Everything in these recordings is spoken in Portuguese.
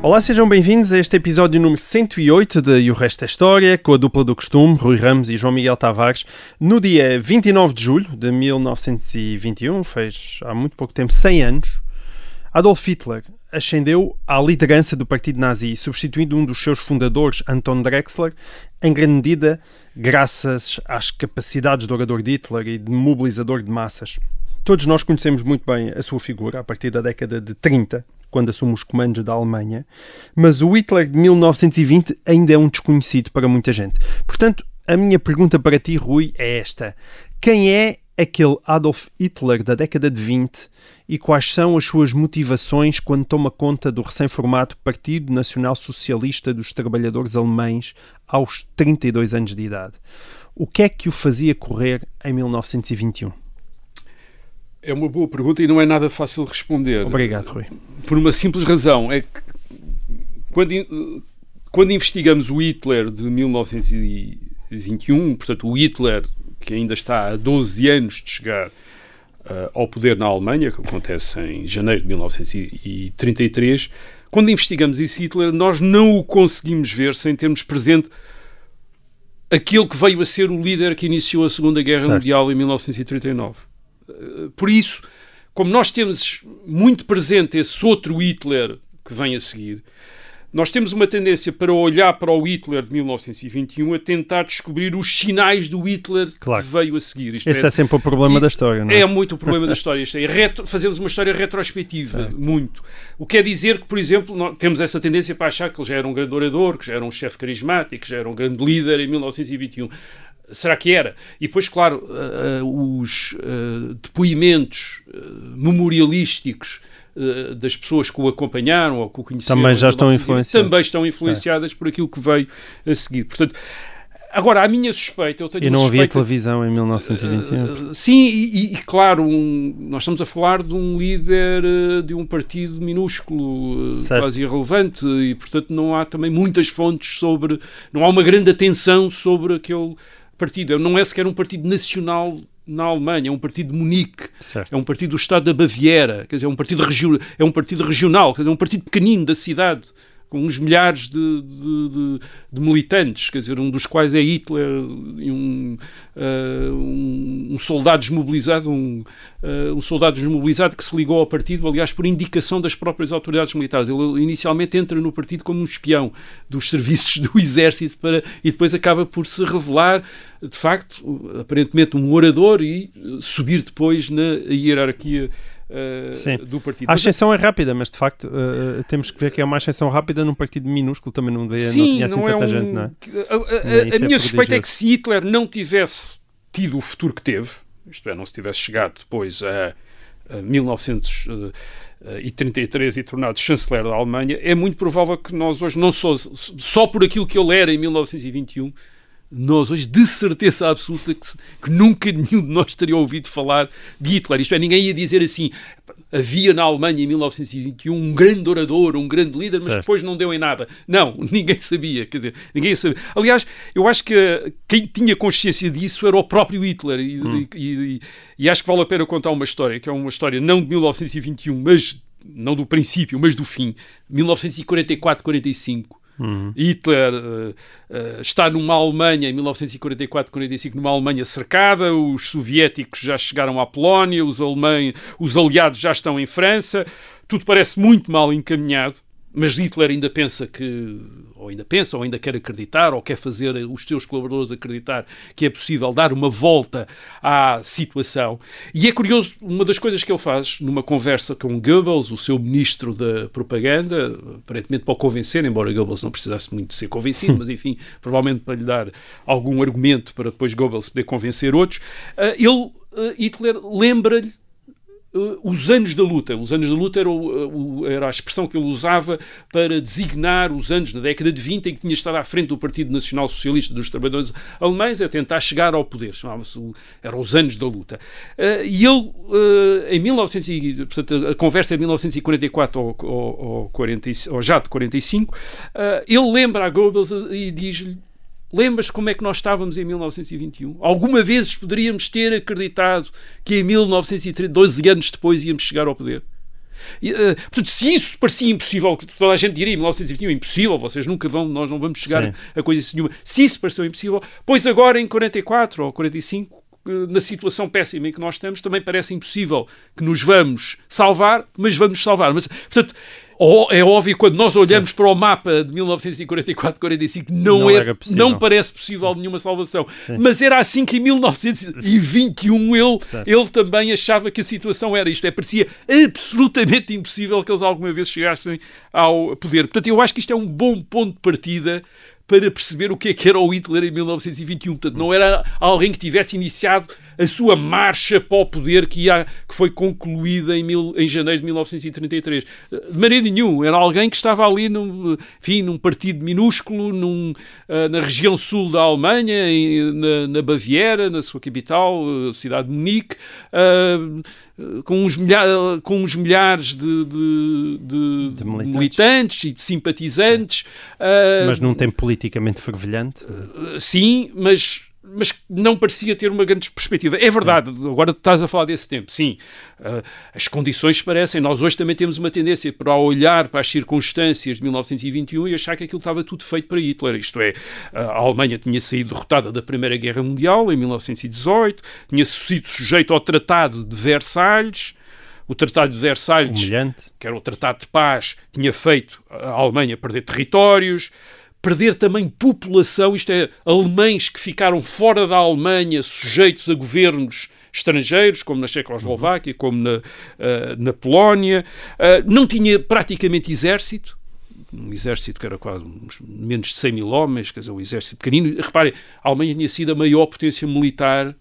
Olá, sejam bem-vindos a este episódio número 108 de E o Resto é História, com a dupla do costume, Rui Ramos e João Miguel Tavares, no dia 29 de julho de 1921, fez há muito pouco tempo, 100 anos, Adolf Hitler ascendeu à liderança do partido nazi, substituindo um dos seus fundadores, Anton Drexler, em grande medida graças às capacidades do orador de Hitler e de mobilizador de massas. Todos nós conhecemos muito bem a sua figura a partir da década de 30, quando assume os comandos da Alemanha, mas o Hitler de 1920 ainda é um desconhecido para muita gente. Portanto, a minha pergunta para ti, Rui, é esta: quem é aquele Adolf Hitler da década de 20 e quais são as suas motivações quando toma conta do recém-formado Partido Nacional Socialista dos Trabalhadores Alemães aos 32 anos de idade? O que é que o fazia correr em 1921? É uma boa pergunta e não é nada fácil de responder. Obrigado, Rui. Por uma simples razão. É que quando, quando investigamos o Hitler de 1921, portanto, o Hitler que ainda está há 12 anos de chegar ah, ao poder na Alemanha, que acontece em janeiro de 1933, quando investigamos esse Hitler, nós não o conseguimos ver sem termos presente aquele que veio a ser o líder que iniciou a Segunda Guerra Certo. Mundial em 1939. Por isso, como nós temos muito presente esse outro Hitler que vem a seguir, nós temos uma tendência para olhar para o Hitler de 1921 a tentar descobrir os sinais do Hitler Claro. que veio a seguir. Isto Esse é sempre o problema da história, não é? é muito o problema da história. Isto é, retro- fazemos uma história retrospectiva, Certo. muito. O que quer dizer que, por exemplo, nós temos essa tendência para achar que ele já era um grande orador, que já era um chefe carismático, que já era um grande líder em 1921. Será que era? E depois, claro, ah, os ah, depoimentos memorialísticos das pessoas que o acompanharam ou que o conheceram Também já estão 1921, influenciadas. Também estão influenciadas por aquilo que veio a seguir. Portanto, agora, a minha suspeita, eu tenho E não havia suspeita- televisão em 1921. Uh, sim, e, e- claro, um- nós estamos a falar de um líder uh, de um partido minúsculo, uh, quase irrelevante, e portanto não há também muitas fontes sobre. Não há uma grande atenção sobre aquele partido. Não é sequer um partido nacional na Alemanha, é um partido de Munique. Certo. É um partido do Estado da Baviera, quer dizer, é um partido, regio- é um partido regional, quer dizer, é um partido pequenino da cidade, com uns milhares de, de- de- de militantes, quer dizer, um dos quais é Hitler, um, ah, um, um soldado desmobilizado, um, ah, um soldado desmobilizado que se ligou ao partido, aliás, por indicação das próprias autoridades militares. Ele inicialmente entra no partido como um espião dos serviços do exército para, e depois acaba por se revelar, de facto, aparentemente um orador e eh, subir depois na hierarquia eh, do partido. A Mas, ascensão é rápida, mas de facto uh, temos que ver que é uma ascensão rápida num partido minúsculo, também não, não Sim, tinha assim não é tanta um... gente, não é? A, a- a- Isso a é minha suspeita é que se Hitler não tivesse tido o futuro que teve, isto é, não se tivesse chegado depois a, a 1933 e tornado chanceler da Alemanha, é muito provável que nós hoje, não só, só por aquilo que ele era em 1921, nós hoje, de certeza absoluta, que, que nunca nenhum de nós teria ouvido falar de Hitler. Isto é, ninguém ia dizer assim, havia na Alemanha em 1921 um grande orador, um grande líder, mas Certo. depois não deu em nada. Não, ninguém sabia, quer dizer, ninguém sabia. Aliás, eu acho que eh, quem tinha consciência disso era o próprio Hitler e, e- e- e acho que vale a pena contar uma história, que é uma história não de 1921, mas não do princípio, mas do fim, 1944-45. Hitler eh, eh, está numa Alemanha em 1944-45, numa Alemanha cercada, os soviéticos já chegaram à Polónia, os, alemães, os aliados já estão em França, tudo parece muito mal encaminhado, mas Hitler ainda pensa que, ou ainda pensa, ou ainda quer acreditar, ou quer fazer os seus colaboradores acreditar que é possível dar uma volta à situação. E é curioso, uma das coisas que ele faz numa conversa com Goebbels, o seu ministro da propaganda, aparentemente para o convencer, embora Goebbels não precisasse muito de ser convencido, mas enfim, provavelmente para lhe dar algum argumento para depois Goebbels poder convencer outros, eh, ele, eh, Hitler, lembra-lhe os anos da luta. Os anos da luta era, o, era, a expressão que ele usava para designar os anos na década de 20 em que tinha estado à frente do Partido Nacional Socialista dos Trabalhadores Alemães a tentar chegar ao poder. Chamava-se, eram os anos da luta. Uh, e ele, em 1900, portanto, a conversa é de 1944 ou, ou, ou, 40, ou já de 45, ele lembra a Goebbels e diz-lhe Lembras como é que nós estávamos em 1921? Alguma vez poderíamos ter acreditado que em 1930, 12 anos depois, íamos chegar ao poder? E, uh, portanto, se isso parecia impossível, que toda a gente diria em 1921 impossível, vocês nunca vão, nós não vamos chegar a, a coisa nenhuma. Se isso pareceu impossível, pois agora em 44 ou 45 eh, na situação péssima em que nós estamos, também parece impossível que nos vamos salvar, mas vamos salvar. Mas, portanto, é óbvio quando nós olhamos Sim. para o mapa de 1944-45 não, não, é, não parece possível nenhuma salvação. Sim. Mas era assim que em 1921 ele, ele também achava que a situação era isto. É, parecia absolutamente impossível que eles alguma vez chegassem ao poder. Portanto, eu acho que isto é um bom ponto de partida para perceber o que é que era o Hitler em 1921. Portanto, não era alguém que tivesse iniciado a sua marcha para o poder que, que foi concluída em, mil, em janeiro de 1933. De maneira nenhuma. Era alguém que estava ali num, enfim, num partido minúsculo num, uh, na região sul da Alemanha, em, na, na, Baviera, na sua capital, a cidade de Munique. Uh, com uns, milha com uns milhares de, de, de, de militantes. militantes. e de simpatizantes. Uh, mas num tempo politicamente fervilhante? Uh, sim, mas mas não parecia ter uma grande perspectiva. É verdade, sim. agora estás a falar desse tempo, sim. Uh, as condições parecem, nós hoje também temos uma tendência para olhar para as circunstâncias de 1921 e achar que aquilo estava tudo feito para Hitler. Isto é, a Alemanha tinha saído derrotada da Primeira Guerra Mundial em 1918, tinha sido sujeito ao Tratado de Versalhes, o Tratado de Versalhes, Humilhante. que era o Tratado de Paz, tinha feito a Alemanha perder territórios, perder também população, isto é, alemães que ficaram fora da Alemanha, sujeitos a governos estrangeiros, como na Checoslováquia, como na, uh, na Polónia, uh, não tinha praticamente exército, um exército que era quase menos de 100 mil homens, quer dizer, um exército pequenino. Reparem, a Alemanha tinha sido a maior potência militar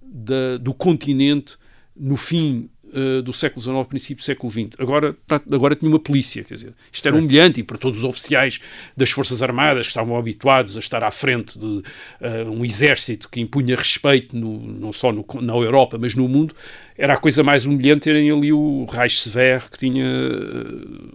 da, do continente no fim uh, do século XIX, princípio do século XX. Agora, agora tinha uma polícia, quer dizer, isto era humilhante e para todos os oficiais das Forças Armadas que estavam habituados a estar à frente de uh, um exército que impunha respeito no, não só no, na Europa, mas no mundo, era a coisa mais humilhante terem ali o Reichswehr que tinha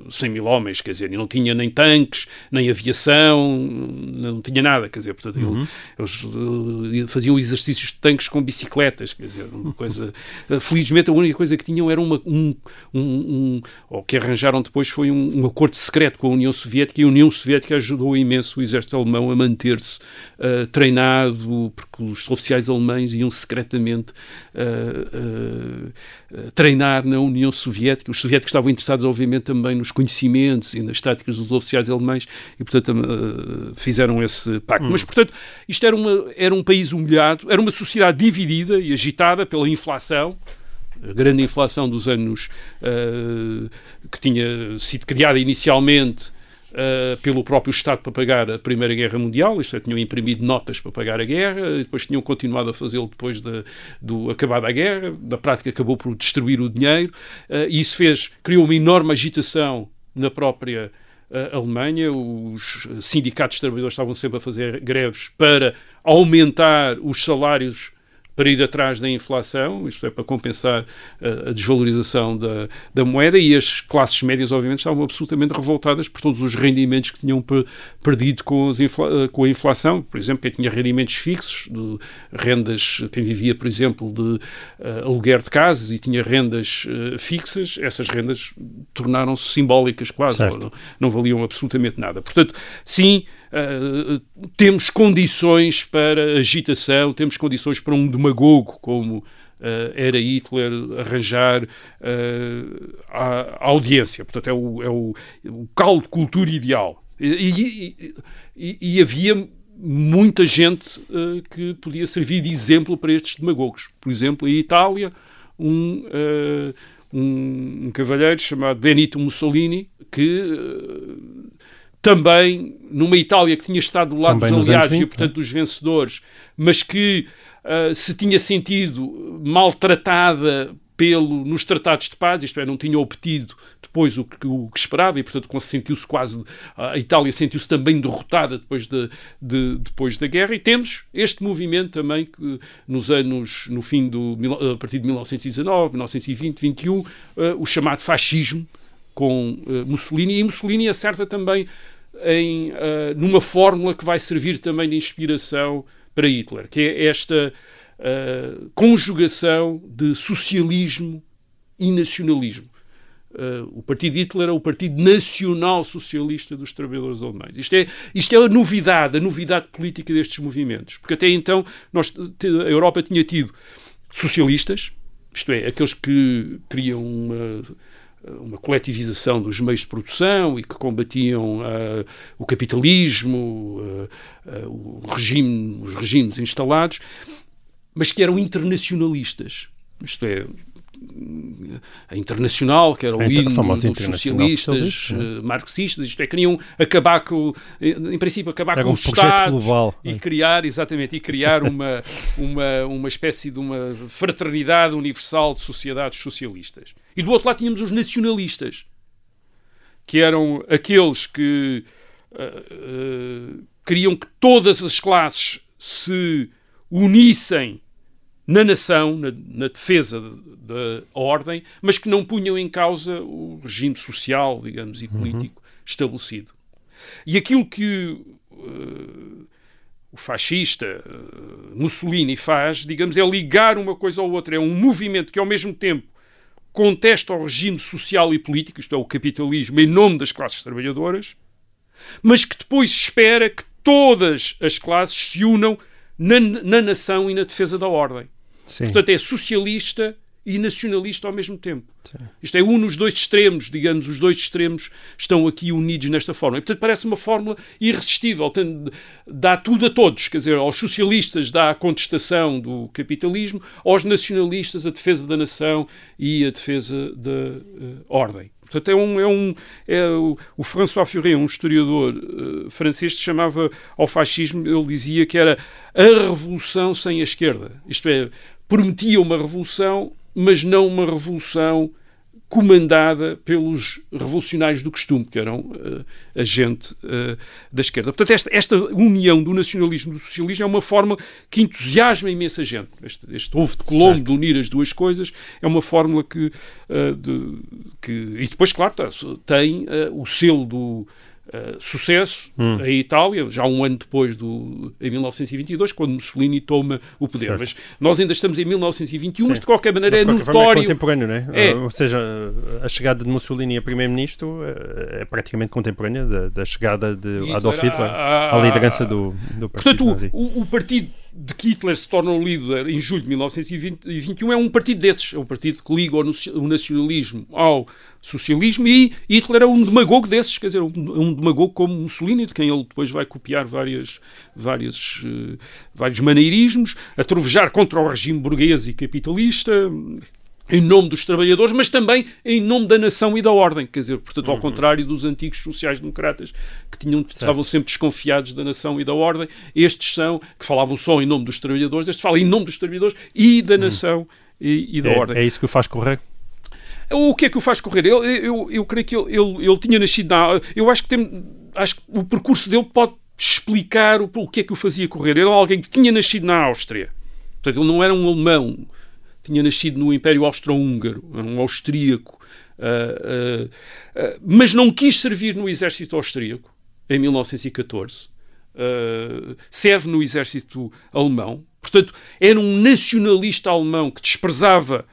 100 eh, mil homens, quer dizer, e não tinha nem tanques, nem aviação, não tinha nada, quer dizer, portanto, uhum. eles uh, faziam exercícios de tanques com bicicletas, quer dizer, uma coisa... Uh, felizmente a única coisa que tinham era uma, um, um, um ou que arranjaram depois foi um, um, acordo secreto com a União Soviética e a União Soviética ajudou imenso o exército alemão a manter-se uh, treinado, porque os oficiais alemães iam secretamente uh, treinar na União Soviética. Os soviéticos estavam interessados, obviamente, também nos conhecimentos e nas táticas dos oficiais alemães e, portanto, fizeram esse pacto. Hum. Mas, portanto, isto era, uma, era um país humilhado, era uma sociedade dividida e agitada pela inflação, a grande inflação dos anos uh, que tinha sido criada inicialmente uh, pelo próprio Estado para pagar a Primeira Guerra Mundial, isto é, tinham imprimido notas para pagar a guerra, e depois tinham continuado a fazê-lo depois de, do acabar da guerra, na prática acabou por destruir o dinheiro, uh, e isso fez, criou uma enorme agitação na própria Alemanha, os sindicatos de trabalhadores estavam sempre a fazer greves para aumentar os salários para ir atrás da inflação, isto é, para compensar a, a desvalorização da, da, moeda, e as classes médias, obviamente, estavam absolutamente revoltadas por todos os rendimentos que tinham perdido com, infla, com, a inflação. Por exemplo, quem tinha rendimentos fixos, de rendas, quem vivia, por exemplo, de uh, aluguer de casas e tinha rendas uh, fixas, essas rendas tornaram-se simbólicas quase, não, não valiam absolutamente nada. Portanto, sim, Uh, temos condições para agitação, temos condições para um demagogo como uh, era Hitler arranjar uh, a, a, audiência. Portanto, é o, é o, o caldo de cultura ideal. E, e, e, havia muita gente que podia servir de exemplo para estes demagogos. Por exemplo, em Itália, um, um, um cavalheiro chamado Benito Mussolini, que também numa Itália que tinha estado do lado também dos aliados 20, e, portanto, dos vencedores, mas que uh, se tinha sentido maltratada pelo, nos tratados de paz, isto é, não tinha obtido depois o que, o que esperava e, portanto, sentiu-se quase. A Itália sentiu-se também derrotada depois, de, de, depois da guerra. E temos este movimento também que nos anos, no fim do. a partir de 1919, 1920, 21, uh, o chamado fascismo com uh, Mussolini. E Mussolini acerta também em, uh, numa fórmula que vai servir também de inspiração para Hitler, que é esta uh, conjugação de socialismo e nacionalismo. Uh, o Partido Hitler é o Partido Nacional Socialista dos Trabalhadores Alemães. Isto é, isto é a novidade, a novidade política destes movimentos. Porque até então nós, a Europa tinha tido socialistas, isto é, aqueles que queriam uma, uma coletivização dos meios de produção e que combatiam uh, o capitalismo, uh, uh, o regime, os regimes instalados mas que eram internacionalistas. Isto é, a Internacional, que era o hino dos socialistas, uh, marxistas, isto é, queriam acabar com, em princípio, acabar era com um os Estados global, e é. criar, exatamente, e criar uma, uma, uma espécie de uma fraternidade universal de sociedades socialistas. E do outro lado tínhamos os nacionalistas, que eram aqueles que uh, uh, queriam que todas as classes se unissem na nação, na, na defesa da ordem, mas que não punham em causa o regime social, digamos, e uhum. político uhum. estabelecido. E aquilo que uh, o fascista uh, Mussolini faz, digamos, é ligar uma coisa ao outra. É um movimento que, ao mesmo tempo, contesta o regime social e político, isto é, o capitalismo, em nome das classes trabalhadoras, mas que depois espera que todas as classes se unam na, na nação e na defesa da ordem. Sim. Portanto, é socialista e nacionalista ao mesmo tempo. Sim. Isto é, um nos dois extremos, digamos, os dois extremos estão aqui unidos nesta forma. E, portanto, parece uma fórmula irresistível. Tem, dá tudo a todos, quer dizer, aos socialistas dá a contestação do capitalismo, aos nacionalistas a defesa da nação e a defesa da uh, ordem. Portanto, é um. É um é o, o François Furet, um historiador uh, francês, que chamava ao fascismo, ele dizia que era a revolução sem a esquerda. Isto é, prometia uma revolução, mas não uma revolução comandada pelos revolucionários do costume, que eram uh, a gente uh, da esquerda. Portanto, esta, esta, união do nacionalismo e do socialismo é uma forma que entusiasma imensa gente. Este, este ovo de Colombo de unir as duas coisas é uma fórmula que, uh, de, que e depois, claro, tem o selo do Uh, sucesso hum. em Itália, já um ano depois do em 1922, quando Mussolini toma o poder. Certo. Mas nós ainda estamos em 1921, Sim. mas de qualquer maneira mas, de qualquer é notório. É contemporâneo, né? É. Ou seja, a chegada de Mussolini a primeiro-ministro eh, é praticamente contemporânea da, da chegada de Hitler, Adolf Hitler à liderança do, do partido. Portanto, o, o partido de que Hitler se torna o líder em julho de 1921 é um partido desses, é um partido que liga o nacionalismo ao socialismo e Hitler é um demagogo desses, quer dizer, um, um demagogo como Mussolini, de quem ele depois vai copiar várias, várias, uh, vários maneirismos, a trovejar contra o regime burguês e capitalista, em nome dos trabalhadores, mas também em nome da nação e da ordem. Quer dizer, portanto, ao uhum. contrário dos antigos sociais-democratas que tinham, estavam sempre desconfiados da nação e da ordem, estes são, que falavam só em nome dos trabalhadores, estes falam em nome dos trabalhadores e da uhum. nação e, e, da é, ordem. É isso que o faz correr? O que é que o faz correr? Eu, eu, eu creio que ele, ele, ele tinha nascido na. Eu acho que, tem, acho que o percurso dele pode explicar o, o que é que o fazia correr. Ele era alguém que tinha nascido na Áustria. Portanto, ele não era um alemão tinha nascido no Império Austro-Húngaro, um austríaco, uh, uh, mas não quis servir no exército austríaco em 1914. serve no exército alemão, portanto, era um nacionalista alemão que desprezava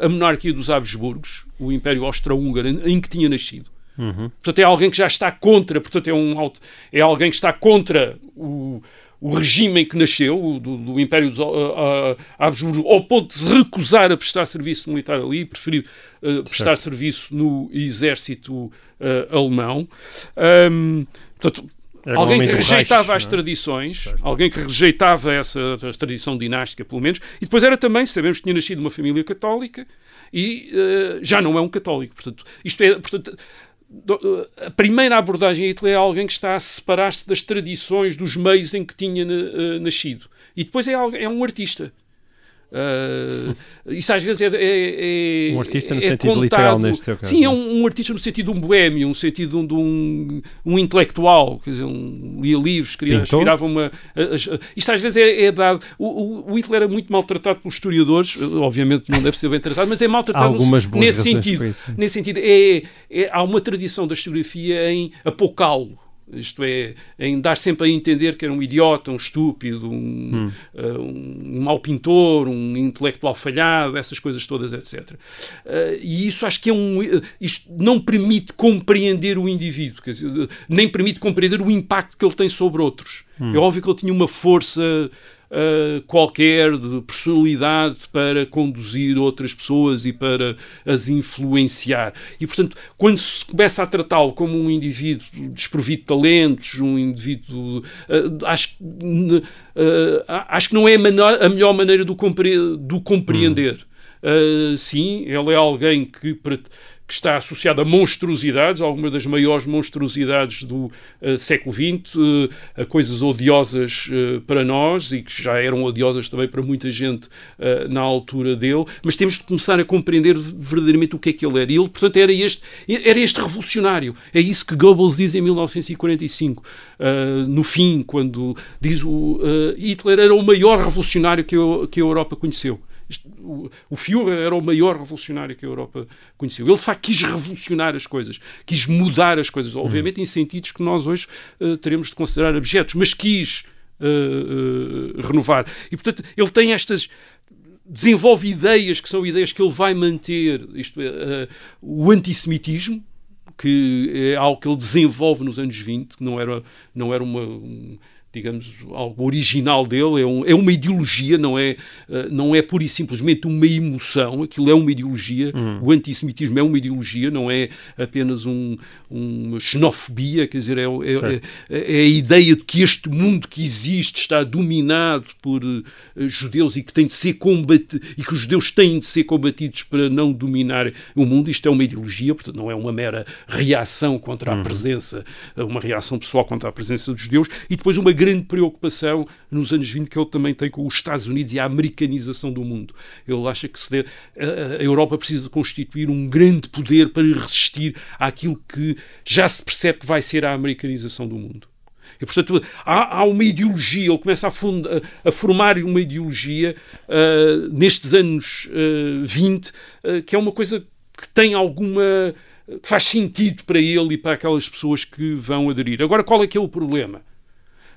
a monarquia dos Habsburgos, o Império Austro-Húngaro, em, em que tinha nascido. Uhum. Portanto, é alguém que já está contra, portanto, é, um, é alguém que está contra o, o regime em que nasceu, do, do Império dos uh, Habsburgo, ao ponto de se recusar a prestar serviço militar ali e preferir uh, prestar serviço no exército alemão. Um, portanto, Era alguém que rejeitava Reich, as é? tradições, certo. alguém que rejeitava essa tradição dinástica, pelo menos, e depois era também, sabemos que tinha nascido numa família católica e uh, já não é um católico. Portanto, isto é, portanto, a primeira abordagem a Hitler é alguém que está a separar-se das tradições, dos meios em que tinha uh, nascido. E depois é, é um artista. Uh, isso às vezes é, é, é um artista no é sentido contado, literal neste teu caso. Sim, é um, um, artista no sentido de um boêmio, um sentido de um, um intelectual, quer dizer, um, lia livros, queria, aspirava uma. A, a, isto às vezes é, é dado. O, o, Hitler era muito maltratado pelos historiadores, obviamente não deve ser bem tratado, mas é maltratado algumas no, nesse sentido. Nesse sentido, é, é, há uma tradição da historiografia em apocá-lo isto é, em dar sempre a entender que era um idiota, um estúpido, um, hum. uh, um, mau pintor, um intelectual falhado, essas coisas todas, etc. Uh, e isso acho que é um. Isto não permite compreender o indivíduo, dizer, nem permite compreender o impacto que ele tem sobre outros. Hum. É óbvio que ele tinha uma força uh, qualquer de personalidade para conduzir outras pessoas e para as influenciar. E, portanto, quando se começa a tratá-lo como um indivíduo desprovido de talentos, um indivíduo. Uh, acho, uh, acho que não é a, menor, a melhor maneira do, compre, do compreender. Hum. sim, ele é alguém que que está associado a monstruosidades, algumas das maiores monstruosidades do uh, século XX, uh, a coisas odiosas uh, para nós e que já eram odiosas também para muita gente na altura dele, mas temos de começar a compreender verdadeiramente o que é que ele era. E ele, portanto, era este, era este revolucionário. É isso que Goebbels diz em 1945, no fim, quando diz o Hitler era o maior revolucionário que, eu, que a Europa conheceu o, o Führer era o maior revolucionário que a Europa conheceu. Ele, de facto, quis revolucionar as coisas, quis mudar as coisas, obviamente em sentidos que nós hoje uh, teremos de considerar objetos, mas quis uh, uh, renovar. E, portanto, ele tem estas desenvolve ideias que são ideias que ele vai manter, isto é, o antissemitismo, que é algo que ele desenvolve nos anos 20, que não era, não era uma, um, digamos, algo original dele, é, um, é uma ideologia, não é, uh, não é pura e simplesmente uma emoção, aquilo é uma ideologia, uhum. o antissemitismo é uma ideologia, não é apenas um, uma xenofobia, quer dizer, é, é, é, é, a ideia de que este mundo que existe está dominado por uh, judeus e que tem de ser combatido, e que os judeus têm de ser combatidos para não dominar o mundo, isto é uma ideologia, portanto não é uma mera reação contra a uhum. presença, uma reação pessoal contra a presença dos judeus, e depois uma grande preocupação nos anos 20 que ele também tem com os Estados Unidos e a americanização do mundo. Ele acha que a, a Europa precisa constituir um grande poder para resistir àquilo que já se percebe que vai ser a americanização do mundo. E, portanto, há, há, uma ideologia, ele começa a, funda, a formar uma ideologia uh, nestes anos uh, 20, uh, que é uma coisa que tem alguma. que faz sentido para ele e para aquelas pessoas que vão aderir. Agora, qual é que é o problema?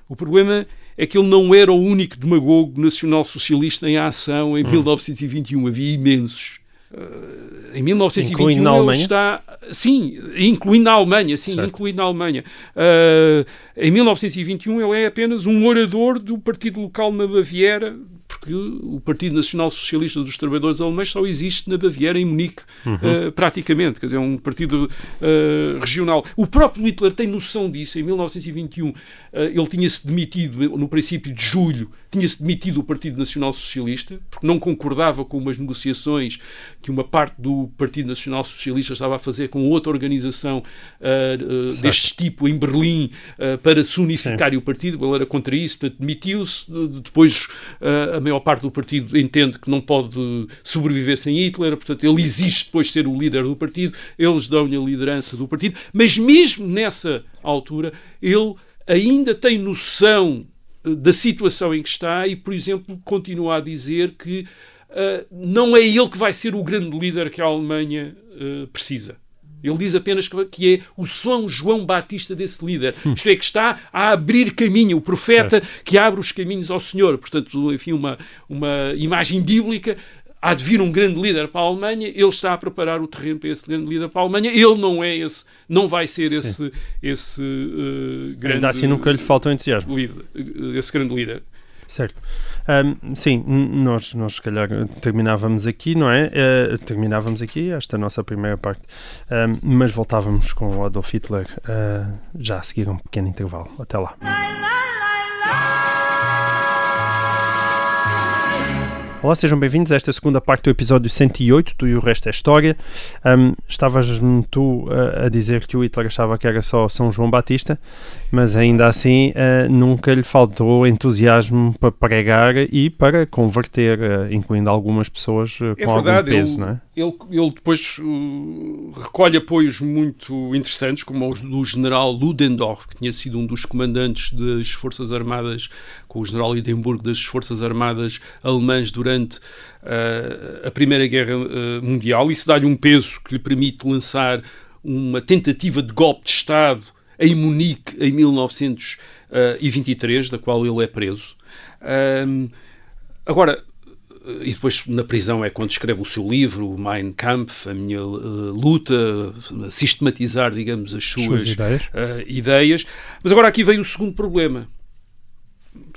O problema é que ele não era o único demagogo nacional-socialista em ação em hum. 1921. Havia imensos. Uh, em 1921 incluindo na Alemanha? está sim, incluindo na Alemanha, sim, certo. incluindo na Alemanha. Uh, em 1921 ele é apenas um orador do partido local na Baviera porque o Partido Nacional Socialista dos Trabalhadores Alemães só existe na Baviera, em Munique, uhum. uh, praticamente. Quer dizer, é um partido uh, regional. O próprio Hitler tem noção disso. Em 1921, uh, eh, ele tinha-se demitido, no princípio de julho, tinha-se demitido do Partido Nacional Socialista, porque não concordava com umas negociações que uma parte do Partido Nacional Socialista estava a fazer com outra organização deste tipo em Berlim para se unificar o partido. Ele era contra isso, portanto, demitiu-se. Depois a maior parte do partido entende que não pode sobreviver sem Hitler, portanto, ele existe depois de ser o líder do partido, eles dão-lhe a liderança do partido, mas mesmo nessa altura, ele ainda tem noção da situação em que está e, por exemplo, continua a dizer que uh, não é ele que vai ser o grande líder que a Alemanha uh, precisa. Ele diz apenas que é o São João Batista desse líder. Hum. Isto é, que está a abrir caminho, o profeta certo. que abre os caminhos ao Senhor. Portanto, enfim, uma, uma imagem bíblica. Há de vir um grande líder para a Alemanha, ele está a preparar o terreno para esse grande líder para a Alemanha. Ele não é esse, não vai ser Sim. esse, esse uh, grande. Ainda assim nunca lhe falta o entusiasmo. Líder, esse grande líder. Certo. Um, sim, nós, nós se calhar terminávamos aqui, não é? Uh, terminávamos aqui esta nossa primeira parte, um, mas voltávamos com o Adolf Hitler uh, já a seguir um pequeno intervalo. Até lá. Olá, sejam bem-vindos a esta segunda parte do episódio 108 do E o Resto é História. Um, estavas tu uh, a dizer que o Hitler achava que era só São João Batista, mas ainda assim uh, nunca lhe faltou entusiasmo para pregar e para converter, uh, incluindo algumas pessoas com é verdade, algum peso, ele, não é? Ele, ele depois recolhe apoios muito interessantes, como os do general Ludendorff, que tinha sido um dos comandantes das Forças Armadas, com o general Hindenburg das Forças Armadas alemãs durante uh, a Primeira Guerra uh, Mundial. Isso dá-lhe um peso que lhe permite lançar uma tentativa de golpe de Estado em Munique em 1923, da qual ele é preso. Um, agora, e depois na prisão é quando escreve o seu livro, o Mein Kampf, a minha uh, luta, a sistematizar, digamos, as suas, Suas ideias. uh, ideias. Mas agora aqui vem o segundo problema.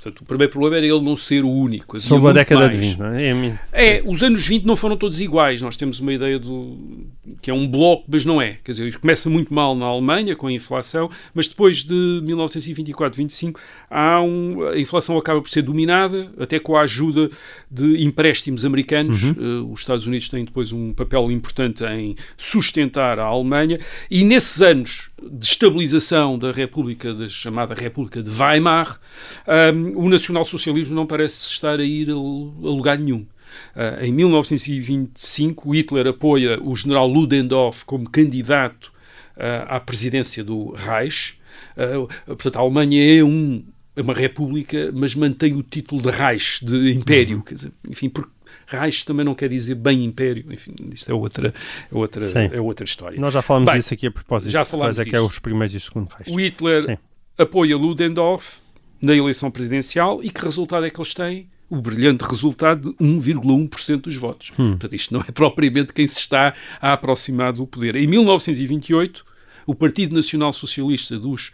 Portanto, o primeiro problema era ele não ser o único. Sobre a década mais. de 20, não é? É É, os anos 20 não foram todos iguais. Nós temos uma ideia do que é um bloco, mas não é. Quer dizer, isto começa muito mal na Alemanha com a inflação, mas depois de 1924-25 há um, a inflação acaba por ser dominada, até com a ajuda de empréstimos americanos. Eh, os Estados Unidos têm depois um papel importante em sustentar a Alemanha e nesses anos de estabilização da República, da chamada República de Weimar, hum, o nacionalsocialismo não parece estar a ir a, a lugar nenhum. Uh, em 1925, Hitler apoia o general Ludendorff como candidato uh, à presidência do Reich. Uh, portanto, a Alemanha é um, é uma república, mas mantém o título de Reich, de império. Quer dizer, enfim, porque Reich também não quer dizer bem império. Enfim, isto é outra, é outra, Sim. é outra história. Nós já falamos Bem, disso aqui a propósito. já falámos é que é os primeiros e os segundos reis. O Hitler Sim. apoia Ludendorff na eleição presidencial e que resultado é que eles têm? O brilhante resultado de 1,1% dos votos. Portanto, isto não é propriamente quem se está a aproximar do poder. Em 1928, o Partido Nacional Socialista dos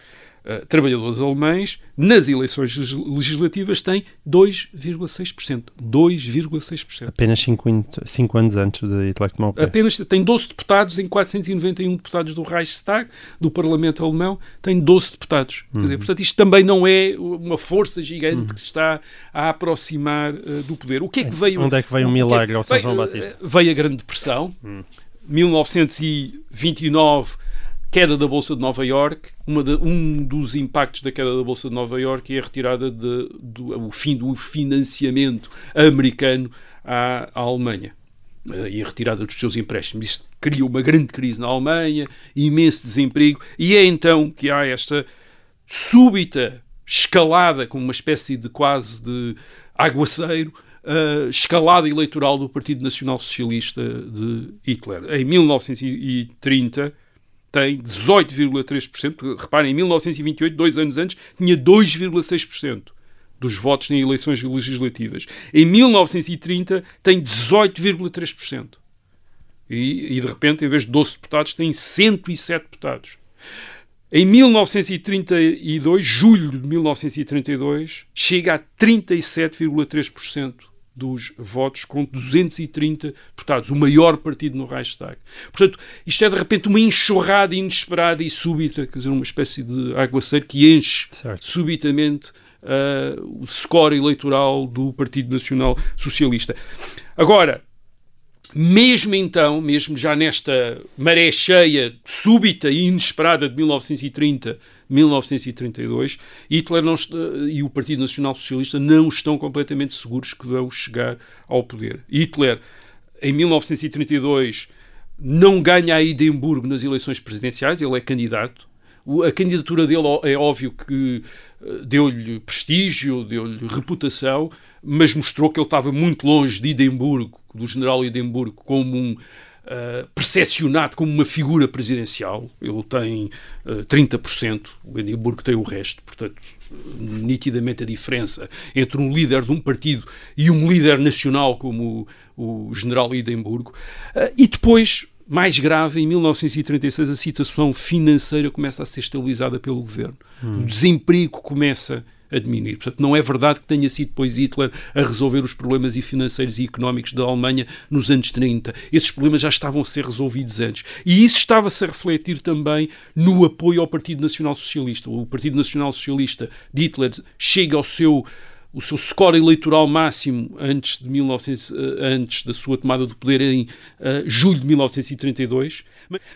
eh, Trabalhadores Alemães, nas eleições legis- legislativas, tem 2,6%. 2,6%. Apenas 5 anos antes de Hitler tomar o poder. Apenas tem 12 deputados em 491 deputados do Reichstag, do Parlamento Alemão, tem 12 deputados. Quer Uhum. dizer, portanto, isto também não é uma força gigante que se está a aproximar eh, do poder. O que é que veio... Onde é que veio o que milagre ao São João eh, Batista? Veio a Grande Depressão, 1929, queda da Bolsa de Nova York. De- um dos impactos da queda da Bolsa de Nova York é a retirada de, do o fim do financiamento americano à, à Alemanha eh, e a retirada dos seus empréstimos. Isto cria uma grande crise na Alemanha, imenso desemprego, e é então que há esta súbita escalada, como uma espécie de quase de aguaceiro, eh, escalada eleitoral do Partido Nacional Socialista de Hitler. Em 1930 tem 18,3%. Reparem, em 1928, dois anos antes, tinha 2,6% dos votos em eleições legislativas. Em 1930 tem 18,3%. E, e de repente, em vez de 12 deputados, tem 107 deputados. Em 1932, julho de 1932, chega a 37,3% dos votos, com 230 deputados, o maior partido no Reichstag. Portanto, isto é de repente uma enxurrada inesperada e súbita, quer dizer, uma espécie de aguaceiro que enche Certo. subitamente ah, o score eleitoral do Partido Nacional Socialista. Agora, mesmo então, mesmo já nesta maré cheia, súbita e inesperada de 1930, 1932, Hitler não est- e o Partido Nacional Socialista não estão completamente seguros que vão chegar ao poder. Hitler, em 1932, não ganha a Edimburgo nas eleições presidenciais, ele é candidato. A candidatura dele é óbvio que eh, deu-lhe prestígio, deu-lhe reputação, mas mostrou que ele estava muito longe de Edimburgo, do general Edimburgo, como um eh, percepcionado como uma figura presidencial. Ele tem eh, 30%, o Edimburgo tem o resto, portanto, nitidamente a diferença entre um líder de um partido e um líder nacional como o, o general Edimburgo. Eh, e depois, mais grave, em 1936 a situação financeira começa a ser estabilizada pelo governo. O desemprego começa a diminuir. Portanto, não é verdade que tenha sido depois Hitler a resolver os problemas financeiros e económicos da Alemanha nos anos 30. Esses problemas já estavam a ser resolvidos antes. E isso estava-se a refletir também no apoio ao Partido Nacional Socialista. O Partido Nacional Socialista de Hitler chega ao seu o seu score eleitoral máximo antes, de 1900, antes da sua tomada do poder em uh, julho de 1932.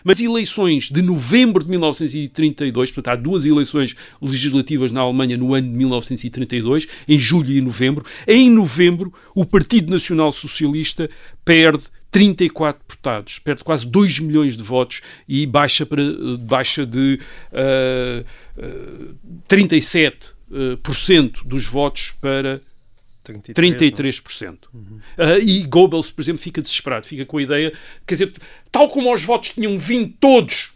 Mas eleições de novembro de 1932, portanto, há duas eleições legislativas na Alemanha no ano de 1932, em julho e novembro. Em novembro, o Partido Nacional Socialista perde 34 deputados, perde quase 2 milhões de votos e baixa, para, baixa de uh, uh, 37% uh, dos votos para 33%. 33%. Uhum. Uh, e Goebbels, por exemplo, fica desesperado, fica com a ideia, quer dizer, tal como os votos tinham vindo todos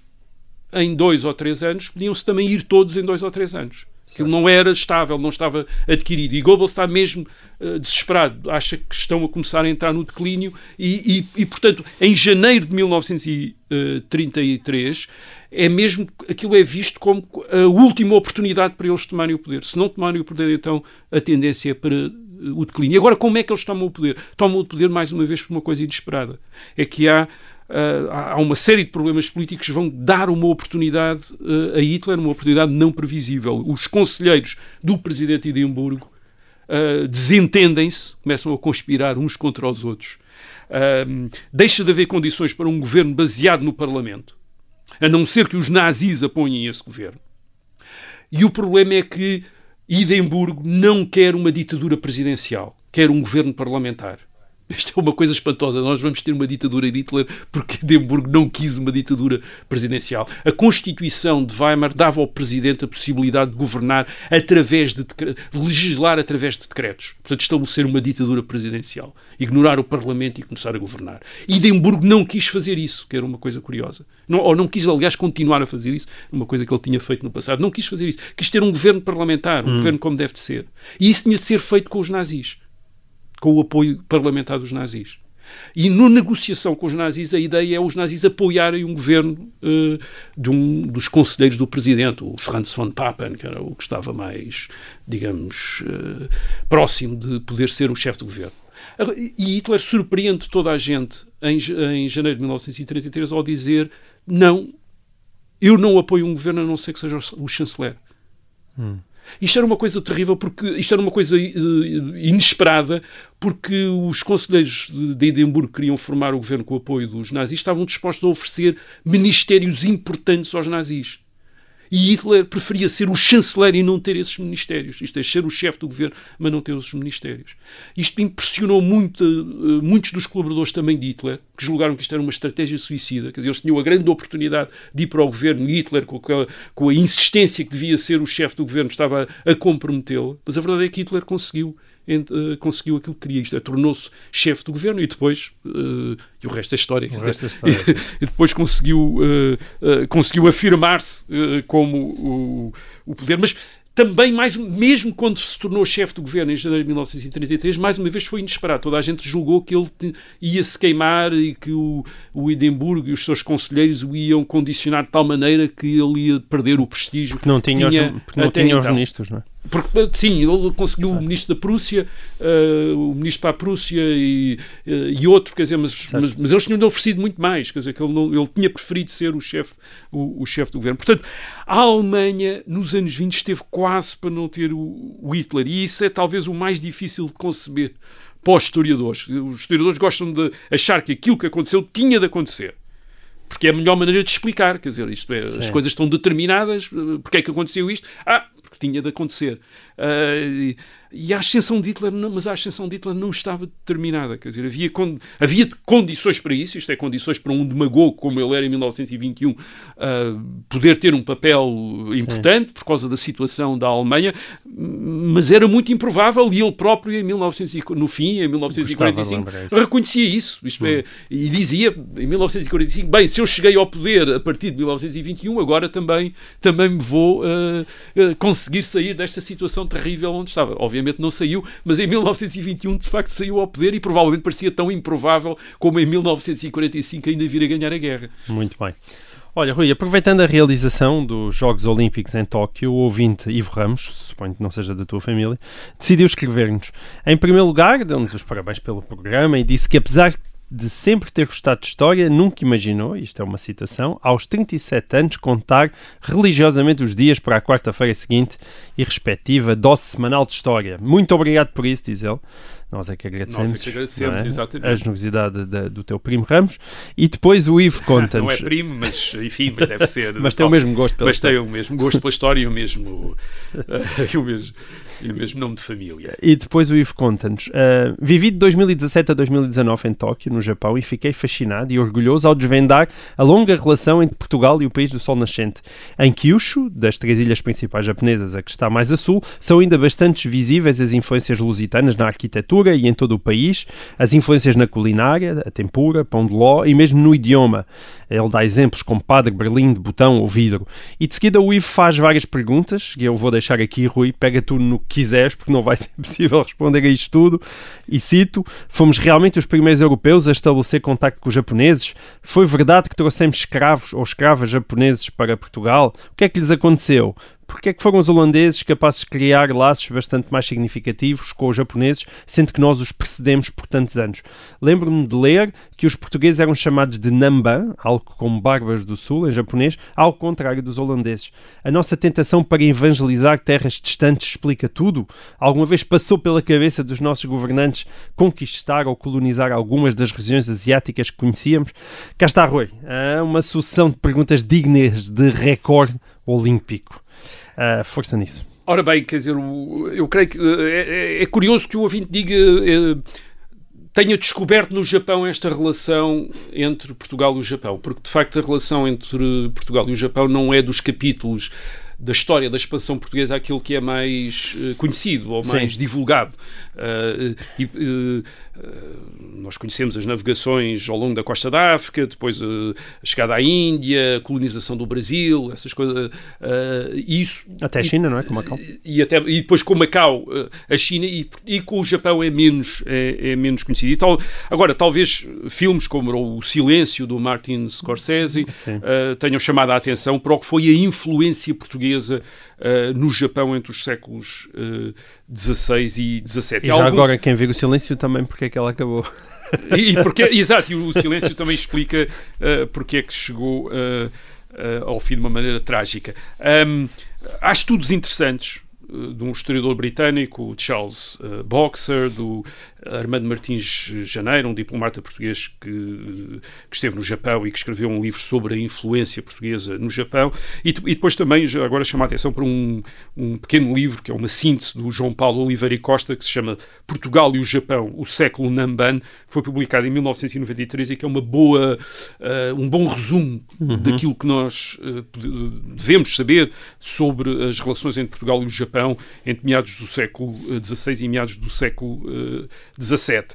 em dois ou três anos, podiam-se também ir todos em dois ou três anos. Aquilo não era estável, não estava adquirido. E Goebbels está mesmo uh, desesperado. Acha que estão a começar a entrar no declínio e, e, e, portanto, em janeiro de 1933 é mesmo, aquilo é visto como a última oportunidade para eles tomarem o poder. Se não tomarem o poder, então a tendência é para eh, o declínio. E agora, como é que eles tomam o poder? Tomam o poder, mais uma vez, por uma coisa inesperada. É que há Uh, há uma série de problemas políticos que vão dar uma oportunidade uh, a Hitler, uma oportunidade não previsível. Os conselheiros do presidente de Edimburgo uh, desentendem-se, começam a conspirar uns contra os outros. deixa de haver condições para um governo baseado no Parlamento, a não ser que os nazis apoiem esse governo. E o problema é que Edimburgo não quer uma ditadura presidencial, quer um governo parlamentar. Isto é uma coisa espantosa. Nós vamos ter uma ditadura de Hitler porque Edimburgo não quis uma ditadura presidencial. A Constituição de Weimar dava ao Presidente a possibilidade de governar através de, de legislar através de decretos. Portanto, estabelecer uma ditadura presidencial. Ignorar o Parlamento e começar a governar. Edimburgo não quis fazer isso, que era uma coisa curiosa. Não, ou não quis, aliás, continuar a fazer isso, uma coisa que ele tinha feito no passado. Não quis fazer isso. Quis ter um governo parlamentar, um hum. governo como deve de ser. E isso tinha de ser feito com os nazis com o apoio parlamentar dos nazis. E na negociação com os nazis, a ideia é os nazis apoiarem um governo uh, de um dos conselheiros do presidente, o Franz von Papen, que era o que estava mais, digamos, uh, próximo de poder ser o chefe do governo. E Hitler surpreende toda a gente em, em janeiro de 1933 ao dizer: Não, eu não apoio um governo a não ser que seja o chanceler. Hum. Isto era uma coisa terrível, porque isto era uma coisa eh, inesperada, porque os conselheiros de Edimburgo queriam formar o governo com o apoio dos nazis, estavam dispostos a oferecer ministérios importantes aos nazis. E Hitler preferia ser o chanceler e não ter esses ministérios. Isto é, ser o chefe do governo, mas não ter esses ministérios. Isto impressionou muito, uh, muitos dos colaboradores também de Hitler, que julgaram que isto era uma estratégia suicida. Quer dizer, eles tinham a grande oportunidade de ir para o governo e Hitler, com a, com a insistência que devia ser o chefe do governo, estava a, a comprometê-lo. Mas a verdade é que Hitler conseguiu conseguiu aquilo que queria, isto é, tornou-se chefe do governo e depois, uh, e o resto é história, o resto é história. e, depois conseguiu, uh, conseguiu afirmar-se como o, o poder, mas também, mais, mesmo quando se tornou chefe do governo em janeiro de 1933, mais uma vez foi inesperado. Toda a gente julgou que ele ia se queimar e que o, o Edimburgo e os seus conselheiros o iam condicionar de tal maneira que ele ia perder o prestígio porque não tinha, tinha os, porque não tinha então. os ministros, não é? Porque, sim, ele conseguiu o ministro da Prússia, uh, o ministro para a Prússia e, uh, e outro, quer dizer, mas, mas, mas, eles tinham oferecido muito mais, quer dizer, que ele, não, ele tinha preferido ser o chefe o, o chefe do governo. Portanto, a Alemanha, nos anos 20, esteve quase para não ter o, o Hitler, e isso é talvez o mais difícil de conceber para os historiadores. Os historiadores gostam de achar que aquilo que aconteceu tinha de acontecer porque é a melhor maneira de explicar, quer dizer, isto é, as coisas estão determinadas, eh, porque é que aconteceu isto? Ah, porque tinha de acontecer. Uh, e a ascensão de Hitler, não, mas a ascensão de Hitler não estava determinada. Quer dizer, havia, havia condições para isso, isto é, condições para um demagogo como ele era em 1921 uh, ah, poder ter um papel importante Sim. por causa da situação da Alemanha, mas era muito improvável e ele próprio, em 1900, no fim, em 1945, reconhecia isso. Isto é, hum. e dizia, em 1945, bem, se eu cheguei ao poder a partir de 1921, agora também, também me vou uh, conseguir sair desta situação terrível onde estava. Obviamente, não saiu, mas em 1921 de facto saiu ao poder e provavelmente parecia tão improvável como em 1945 ainda vir a ganhar a guerra. Muito bem. Olha, Rui, aproveitando a realização dos Jogos Olímpicos em Tóquio, o ouvinte Ivo Ramos, suponho que não seja da tua família, decidiu escrever-nos. Em primeiro lugar, deu-nos os parabéns pelo programa e disse que apesar de sempre ter gostado de história, nunca imaginou, isto é uma citação, aos 37 anos contar religiosamente os dias para a quarta-feira seguinte e respectiva dose semanal de história. Muito obrigado por isso, diz ele. Nós é que agradecemos, Nós é que agradecemos, não é? a generosidade da- do teu primo Ramos. E depois o Ivo Não conta-nos. é primo, mas enfim, mas deve ser. Mas tem o mesmo gosto pela Mas tem o mesmo gosto pela história e o mesmo, e o mesmo, e o mesmo nome de família. E depois o Ivo conta-nos. "Ah, vivi de 2017 a 2019 em Tóquio, no Japão, e fiquei fascinado e orgulhoso ao desvendar a longa relação entre Portugal e o país do Sol Nascente. Em Kyushu, das três ilhas principais japonesas, a que está mais a sul, são ainda bastante visíveis as influências lusitanas na arquitetura e em todo o país, as influências na culinária, a tempura, pão de ló e mesmo no idioma. Ele dá exemplos como padre, berlim, de botão ou vidro. E de seguida o Ivo faz várias perguntas, e eu vou deixar aqui, Rui, pega tu no que quiseres, porque não vai ser possível responder a isto tudo. E cito: Fomos realmente os primeiros europeus a estabelecer contacto com os japoneses? Foi verdade que trouxemos escravos ou escravas japoneses para Portugal? O que é que lhes aconteceu? Porque é que foram os holandeses capazes de criar laços bastante mais significativos com os japoneses, sendo que nós os precedemos por tantos anos? Lembro-me de ler que os portugueses eram chamados de Namban, algo como Barbas do Sul, em japonês, ao contrário dos holandeses. A nossa tentação para evangelizar terras distantes explica tudo? Alguma vez passou pela cabeça dos nossos governantes conquistar ou colonizar algumas das regiões asiáticas que conhecíamos? Cá está, Rui. Ah, uma sucessão de perguntas dignas de recorde olímpico. Ah, força nisso. Ora bem, quer dizer, eu creio que eh, é, é curioso que o ouvinte diga. eh, tenha descoberto no Japão esta relação entre Portugal e o Japão, porque de facto a relação entre Portugal e o Japão não é dos capítulos da história da expansão portuguesa aquilo que é mais eh, conhecido ou Sim. mais divulgado. Ah, e, eh, eh, nós conhecemos as navegações ao longo da costa da África, depois a chegada à Índia, a colonização do Brasil, essas coisas. ah, isso Até a China, não é? Com Macau. e, até, e depois com Macau, a China e, e com o Japão é menos, é, é menos conhecido. E tal, agora, talvez filmes como o Silêncio do Martin Scorsese eh, tenham chamado a atenção para o que foi a influência portuguesa eh, no Japão entre os séculos eh, XVI e XVII. E já agora, quem vir o silêncio também, porque é que ela acabou. e, e porque, exato, e o silêncio também explica uh, porque é que chegou ao fim de uma maneira trágica. Um, há estudos interessantes de um historiador britânico, Charles Boxer, do Armando Martins Janeiro, um diplomata português que, que esteve no Japão e que escreveu um livro sobre a influência portuguesa no Japão. E, e depois também, agora chama a atenção para um, um pequeno livro, que é uma síntese do João Paulo Oliveira e Costa, que se chama Portugal e o Japão, o século Namban, que foi publicado em 1993 e que é uma boa, uh, um bom resumo daquilo que nós uh, devemos saber sobre as relações entre Portugal e o Japão entre meados do século XVI e meados do século XVII.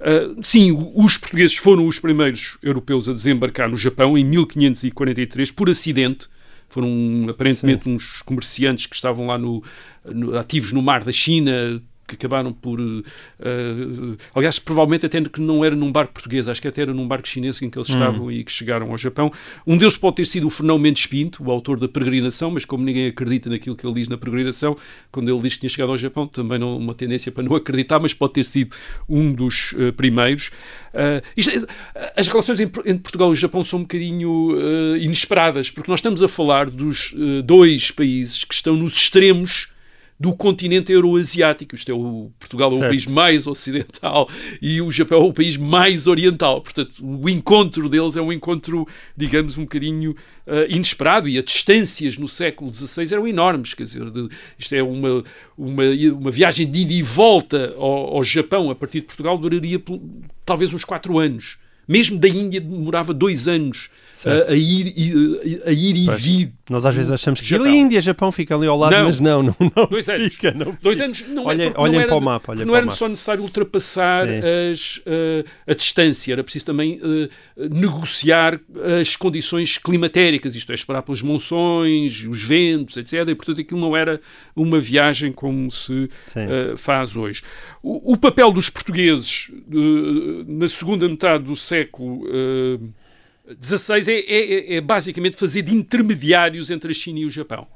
Uh, sim, os portugueses foram os primeiros europeus a desembarcar no Japão em 1543 por acidente. Foram aparentemente uns comerciantes que estavam lá no, no- ativos no mar da China que acabaram por. uh, aliás, provavelmente até que não era num barco português, acho que até era num barco chinês em que eles estavam e que chegaram ao Japão. Um deles pode ter sido o Fernão Mendes Pinto, o autor da Peregrinação, mas como ninguém acredita naquilo que ele diz na Peregrinação, quando ele diz que tinha chegado ao Japão, também não uma tendência para não acreditar, mas pode ter sido um dos uh, primeiros. Uh, isto é- as relações entre Portugal e o Japão são um bocadinho inesperadas, porque nós estamos a falar dos dois países que estão nos extremos do continente euroasiático. Isto é, o Portugal é o país mais ocidental e o Japão é o país mais oriental. Portanto, o encontro deles é um encontro, digamos, um bocadinho ah, inesperado e as distâncias no século XVI eram enormes. Quer dizer, de- isto é uma, uma, uma viagem de ida e volta ao, ao Japão a partir de Portugal duraria talvez uns quatro anos. Mesmo da Índia demorava dois anos a, a ir, e- a ir e Pois. vir. Nós às vezes achamos que a Índia, Japão fica ali ao lado, Não. mas não, não, não Dois anos. fica, não Dois fica. anos não Olhem- é olhem não era, para o mapa, olhem não era só necessário ultrapassar as, eh, a distância, era preciso também eh, negociar as condições climatéricas, isto é, esperar pelas monções, os ventos, etc. E, portanto, aquilo não era uma viagem como se eh, faz hoje. O, o papel dos portugueses na segunda metade do século eh, XVI é, é- é basicamente fazer de intermediários entre a China e o Japão.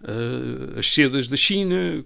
Uh, as sedas da China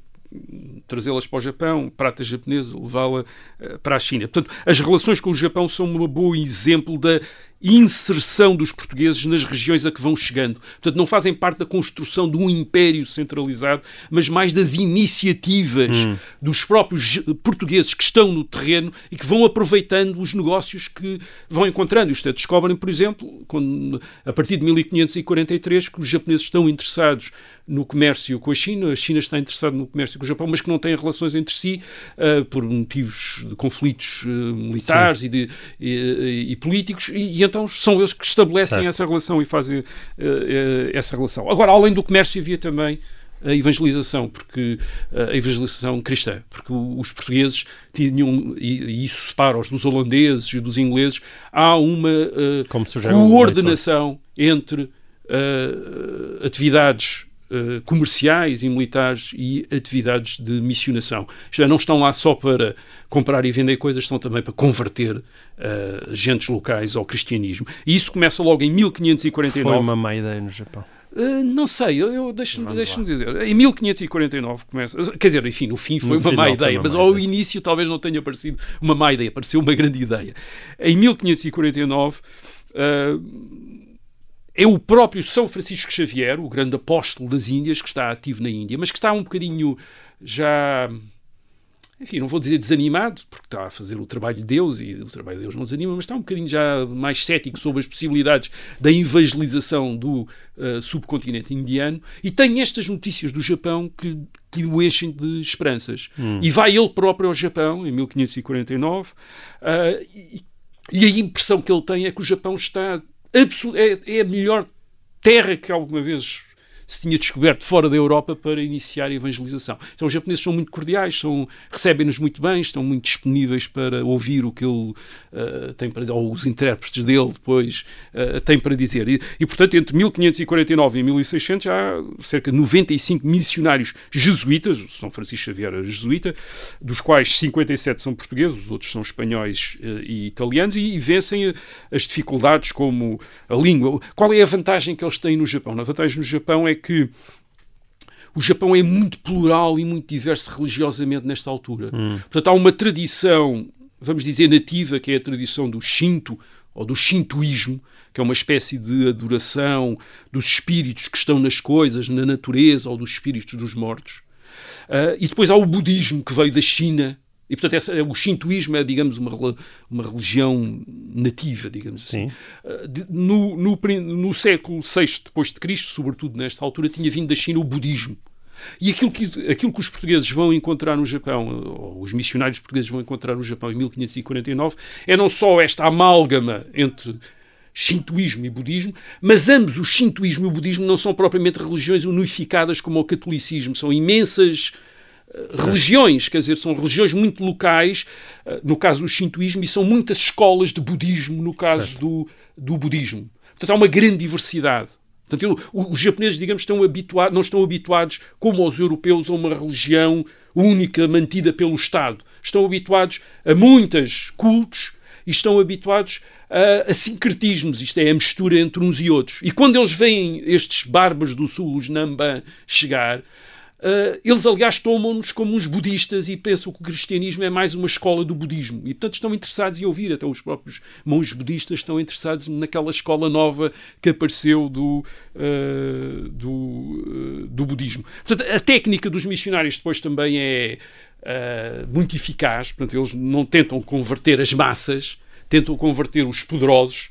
trazê-las para o Japão, prata japonesa, levá-la uh, para a China. Portanto, as relações com o Japão são um bom exemplo da inserção dos portugueses nas regiões a que vão chegando. Portanto, não fazem parte da construção de um império centralizado, mas mais das iniciativas hum. dos próprios portugueses que estão no terreno e que vão aproveitando os negócios que vão encontrando. E os descobrem, por exemplo, quando, a partir de 1543, que os japoneses estão interessados no comércio com a China, a China está interessada no comércio com o Japão, mas que não têm relações entre si uh, por motivos de conflitos uh, militares e, de, e, e, políticos, e, e, então são eles que estabelecem certo. essa relação e fazem uh, essa relação. Agora, além do comércio, havia também a evangelização, porque a evangelização cristã, porque os portugueses tinham, e, isso separa-os dos holandeses e dos ingleses, há uma coordenação entre uh, atividades uh, comerciais e militares e atividades de missionação. Isto é, não estão lá só para comprar e vender coisas, estão também para converter uh, gentes locais ao cristianismo. E isso começa logo em 1549. Foi uma má ideia no Japão. Uh, não sei, eu, eu deixo-me deixo dizer. Em 1549 começa. Quer dizer, enfim, no fim foi no uma final, má ideia, uma mas má ao ideia. início talvez não tenha parecido uma má ideia, pareceu uma grande ideia. Em 1549. Uh, é o próprio São Francisco Xavier, o grande apóstolo das Índias, que está ativo na Índia, mas que está um bocadinho já. Enfim, não vou dizer desanimado, porque está a fazer o trabalho de Deus e o trabalho de Deus não desanima, mas está um bocadinho já mais cético sobre as possibilidades da evangelização do uh, subcontinente indiano e tem estas notícias do Japão que, que o enchem de esperanças. Hum. E vai ele próprio ao Japão em 1549 uh, eh, e, e a impressão que ele tem é que o Japão está é, é a melhor terra que alguma vez se tinha descoberto fora da Europa para iniciar a evangelização. Então os japoneses são muito cordiais, são, recebem-nos muito bem, estão muito disponíveis para ouvir o que ele uh, tem para ou os intérpretes dele depois uh, têm para dizer. E, e, portanto, entre 1549 e 1600 há cerca de 95 missionários jesuítas, São Francisco Xavier era jesuíta, dos quais 57 são portugueses, os outros são espanhóis uh, e italianos, e, e vencem as dificuldades como a língua. Qual é a vantagem que eles têm no Japão? A vantagem no Japão é que o Japão é muito plural e muito diverso religiosamente nesta altura. Hum. Portanto, há uma tradição, vamos dizer, nativa, que é a tradição do Shinto, ou do Shintoísmo, que é uma espécie de adoração dos espíritos que estão nas coisas, na natureza, ou dos espíritos dos mortos. Uh, e depois há o budismo, que veio da China, e, portanto, essa, o shintoísmo é, digamos, uma, uma religião nativa, digamos assim. Ah, no, no, no século VI depois de Cristo, sobretudo nesta altura, tinha vindo da China o budismo. E aquilo que, aquilo que os portugueses vão encontrar no Japão, ou os missionários portugueses vão encontrar no Japão em 1549, é não só esta amálgama entre shintoísmo e budismo, mas ambos o shintoísmo e o budismo não são propriamente religiões unificadas como o catolicismo, são imensas religiões, quer dizer, são religiões muito locais, eh, no caso do shintoísmo, e são muitas escolas de budismo no caso do, do budismo. Portanto, há uma grande diversidade. Portanto, os japoneses, digamos, estão habituados, não estão habituados, como os europeus, a uma religião única, mantida pelo Estado. Estão habituados a muitos cultos e estão habituados a, a sincretismos, isto é, a mistura entre uns e outros. E quando eles veem estes bárbaros do sul, os Namban, chegar, Uh, eles, aliás, tomam-nos como uns budistas e pensam que o cristianismo é mais uma escola do budismo. E, portanto, estão interessados em ouvir. Até os próprios monges budistas estão interessados naquela escola nova que apareceu do, uh, do, uh, do budismo. Portanto, a técnica dos missionários depois também é muito eficaz. Portanto, eles não tentam converter as massas, tentam converter os poderosos,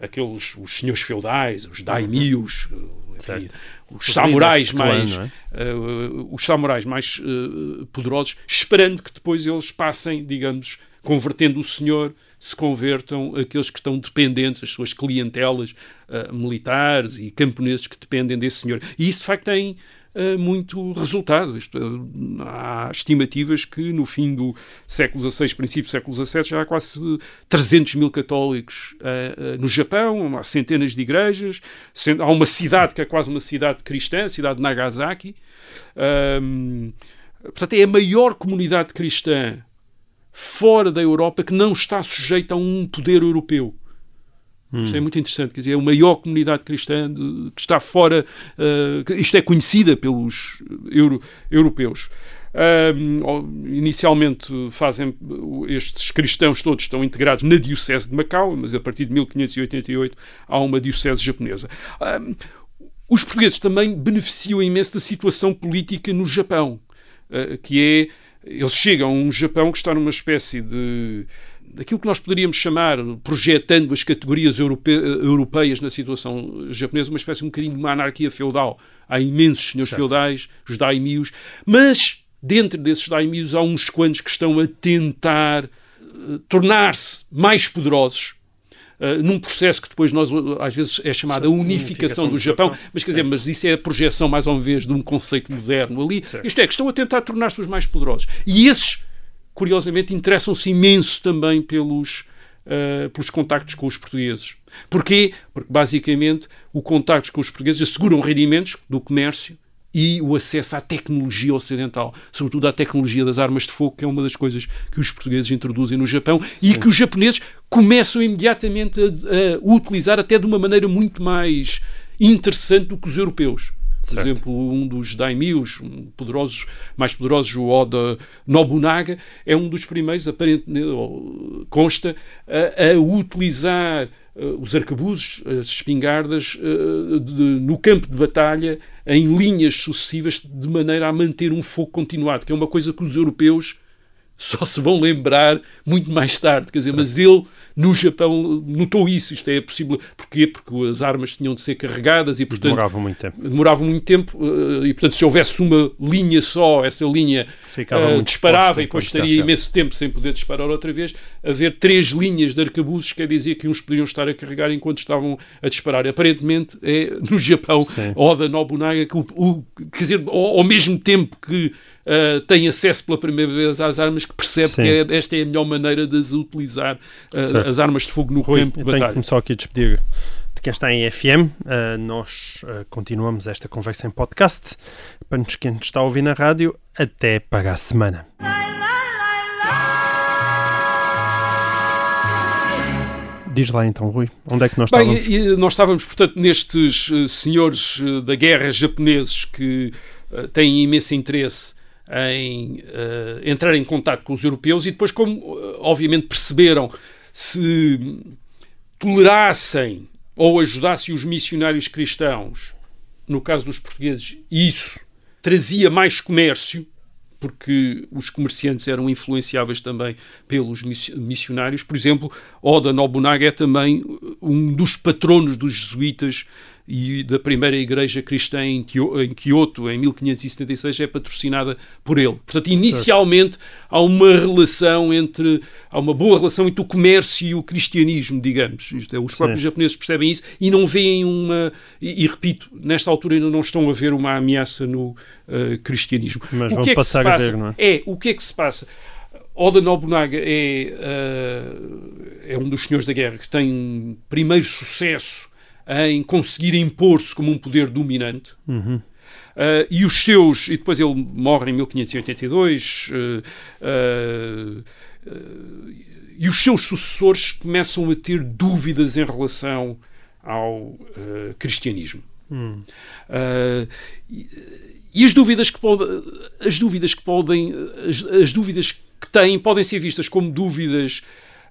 aqueles os senhores feudais, os daimios, enfim, os samurais mais é? uh, os samurais mais uh, poderosos, esperando que depois eles passem, digamos, convertendo o senhor, se convertam aqueles que estão dependentes, as suas clientelas uh, militares e camponeses que dependem desse senhor. E isso, de facto, tem muito resultado. Isto, uh, há estimativas que no fim do século XVI, princípio do século XVII, já há quase 300 mil católicos uh, no Japão, há centenas de igrejas, há uma cidade que é quase uma cidade cristã, a cidade de Nagasaki. portanto, é a maior comunidade cristã fora da Europa que não está sujeita a um poder europeu. Hum. Isto é muito interessante, quer dizer, é a maior comunidade cristã de, que está fora, uh, isto é conhecida pelos euro, europeus. Um, inicialmente fazem estes cristãos todos estão integrados na diocese de Macau, mas a partir de 1588 há uma diocese japonesa. Um, os portugueses também beneficiam imenso da situação política no Japão, uh, que é eles chegam a um Japão que está numa espécie de daquilo que nós poderíamos chamar, projetando as categorias europe, europeias na situação japonesa, uma espécie um bocadinho de uma anarquia feudal. Há imensos senhores certo. feudais, os daimios, mas dentro desses daimios há uns quantos que estão a tentar uh, tornar-se mais poderosos Uh, num processo que depois nós às vezes é chamada unificação, unificação do, do Japão, Japão, mas quer dizer, mas isso é a projeção mais uma vez de um conceito moderno ali. Isto é, que estão a tentar tornar-se os mais poderosos. E esses curiosamente, interessam-se imenso também pelos, uh, pelos contactos com os portugueses. Porquê? Porque, basicamente, o contacto com os portugueses asseguram rendimentos do comércio e o acesso à tecnologia ocidental, sobretudo à tecnologia das armas de fogo, que é uma das coisas que os portugueses introduzem no Japão Sim. e que os japoneses começam imediatamente a, a utilizar até de uma maneira muito mais interessante do que os europeus. Por certo. exemplo, um dos daimios um poderosos, mais poderosos, o Oda Nobunaga, é um dos primeiros, aparentemente, consta, a, a utilizar uh, os arcabuzes, as espingardas, uh, de, no campo de batalha, em linhas sucessivas, de maneira a manter um fogo continuado, que é uma coisa que os europeus só se vão lembrar muito mais tarde. Quer dizer, mas ele no Japão notou isso. Isto é possível. Porquê? Porque as armas tinham de ser carregadas e, portanto. Demoravam muito tempo. Demoravam muito tempo eh, e, portanto, se houvesse uma linha só, essa linha uh, disparava e depois estaria imenso tempo sem poder disparar outra vez. Haver três linhas de arcabuzes quer dizer que uns poderiam estar a carregar enquanto estavam a disparar. Aparentemente, é no Japão, Sim. Oda Nobunaga, que, o, o, quer dizer, ao, ao mesmo tempo que uh, tem acesso pela primeira vez às armas, que percebe Sim. que é, esta é a melhor maneira de as utilizar, uh, as armas de fogo no Rui, campo de batalha. Tenho que só aqui a despedir de quem está em FM. Uh, nós continuamos esta conversa em podcast. Para quem está a ouvir na rádio, até para a semana. Diz lá então, Rui, onde é que nós estávamos? Bem, nós estávamos, portanto, nestes uh, senhores uh, da guerra japoneses que uh, têm imenso interesse em uh, entrar em contato com os europeus e depois, como uh, obviamente perceberam, se tolerassem ou ajudassem os missionários cristãos, no caso dos portugueses, isso trazia mais comércio, porque os comerciantes eram influenciáveis também pelos missionários. Por exemplo, Oda Nobunaga é também um dos patronos dos jesuítas e da primeira igreja cristã em Kyoto, em 1576, é patrocinada por ele. Portanto, inicialmente há uma relação entre, há uma boa relação entre o comércio e o cristianismo, digamos. Isto é, os próprios Sim. japoneses percebem isso e não veem uma, e, e, repito, nesta altura ainda não estão a ver uma ameaça no uh, cristianismo. Mas o que é que se passa? Ver, não é? é, o que é que se passa? Oda Nobunaga é, uh, é um dos senhores da guerra que tem primeiro sucesso em conseguir impor-se como um poder dominante. Uhum. Uh, e os seus, e depois ele morre em 1582, uh, uh, e os seus sucessores começam a ter dúvidas em relação ao cristianismo. Hum. E, e, as dúvidas que podem, as dúvidas que podem, as, as dúvidas que têm podem ser vistas como dúvidas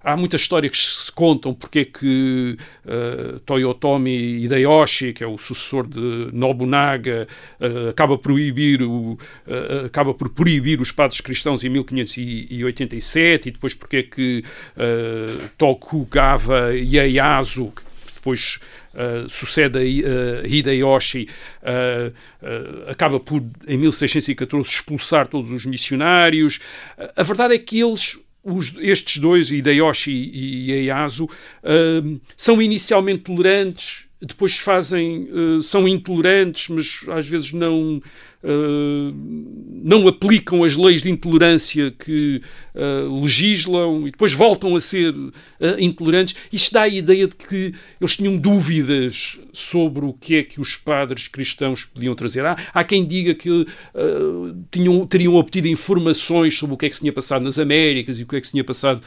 há muitas histórias que se contam porque é que uh, Toyotomi Hideyoshi, que é o sucessor de Nobunaga, uh, acaba, proibir o, uh, acaba por proibir os padres cristãos em 1587 e depois porque é que Tokugawa Ieyasu, que depois Uh, sucede a uh, Hideyoshi, uh, acaba por, em 1614, expulsar todos os missionários. a verdade é que eles os, estes dois, Hideyoshi e Ieyasu, uh, são inicialmente tolerantes, depois fazem, uh, são intolerantes, mas às vezes não uh, não aplicam as leis de intolerância que uh, legislam e depois voltam a ser uh, intolerantes. Isto dá a ideia de que eles tinham dúvidas sobre o que é que os padres cristãos podiam trazer. Há, há quem diga que tinham, teriam obtido informações sobre o que é que se tinha passado nas Américas e o que é que se tinha passado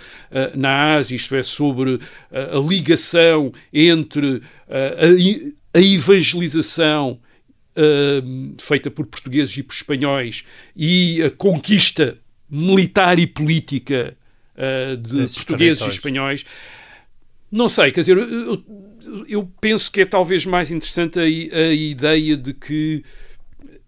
na Ásia, isto é, sobre a ligação entre a, a evangelização uh, feita por portugueses e por espanhóis e a conquista militar e política uh, de Desses portugueses e espanhóis. Não sei, quer dizer, eu, eu penso que é talvez mais interessante a, a ideia de que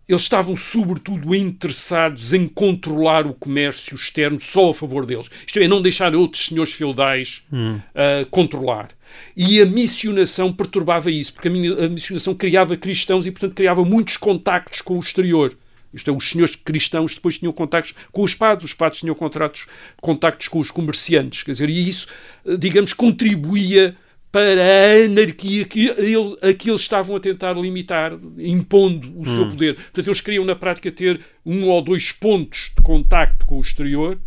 eles estavam sobretudo interessados em controlar o comércio externo só a favor deles. Isto é, não deixar outros senhores feudais hum. uh, controlar. E a missionação perturbava isso, porque a, missionação criava cristãos e, portanto, criava muitos contactos com o exterior. Isto é, os senhores cristãos depois tinham contactos com os padres, os padres tinham contratos, contactos com os comerciantes, quer dizer, e isso, ah, digamos, contribuía para a anarquia que ele, a que eles estavam a tentar limitar, impondo o hum. seu poder. Portanto, eles queriam, na prática, ter um ou dois pontos de contacto com o exterior,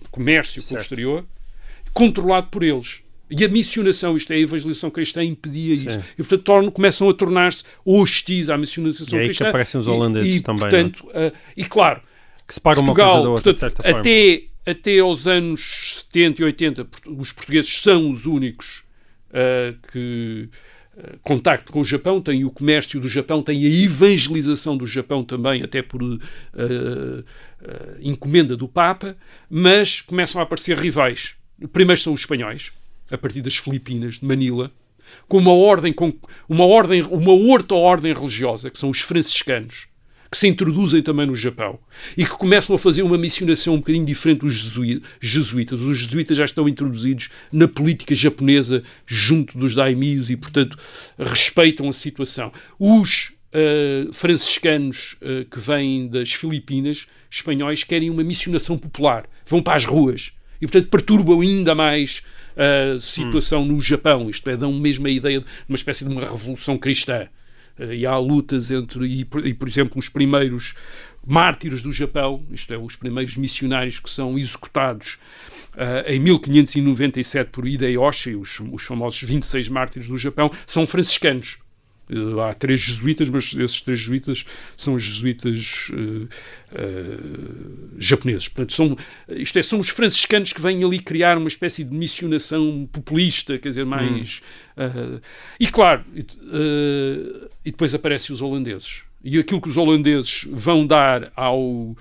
de comércio certo. com o exterior, controlado por eles. E a missionação, isto é, a evangelização cristã, impedia Sim. isso. E, portanto, tornam, começam a tornar-se hostis à missionação cristã. E aí cristã. que aparecem os holandeses e, também. Portanto, uh, e claro, que se pagam Portugal, uma coisa da outra, portanto, de certa forma. Até, até aos anos 70 e 80, os portugueses são os únicos uh, que uh, contacto com o Japão, tem o comércio do Japão, tem a evangelização do Japão também, até por uh, encomenda do Papa, mas começam a aparecer rivais. Primeiro são os espanhóis, a partir das Filipinas, de Manila, com uma ordem, com uma ordem, uma outra ordem religiosa, que são os franciscanos, que se introduzem também no Japão e que começam a fazer uma missionação um bocadinho diferente dos jesuítas. Os jesuítas já estão introduzidos na política japonesa junto dos daimios e, portanto, respeitam a situação. Os uh, franciscanos uh, que vêm das Filipinas, espanhóis, querem uma missionação popular, vão para as ruas e, portanto, perturbam ainda mais a situação hum. no Japão, isto é, dão mesmo a ideia de uma espécie de uma revolução cristã. Eh, e há lutas entre, e, e, por exemplo, os primeiros mártires do Japão, isto é, os primeiros missionários que são executados uh, em 1597 por Hideyoshi, os, os famosos 26 mártires do Japão, são franciscanos. Uh, há três jesuítas, mas esses três jesuítas são os jesuítas uh, uh, japoneses. Portanto, são, isto é, são os franciscanos que vêm ali criar uma espécie de missionação populista, quer dizer, mais. Hum. e claro, e depois aparecem os holandeses. E aquilo que os holandeses vão dar ao.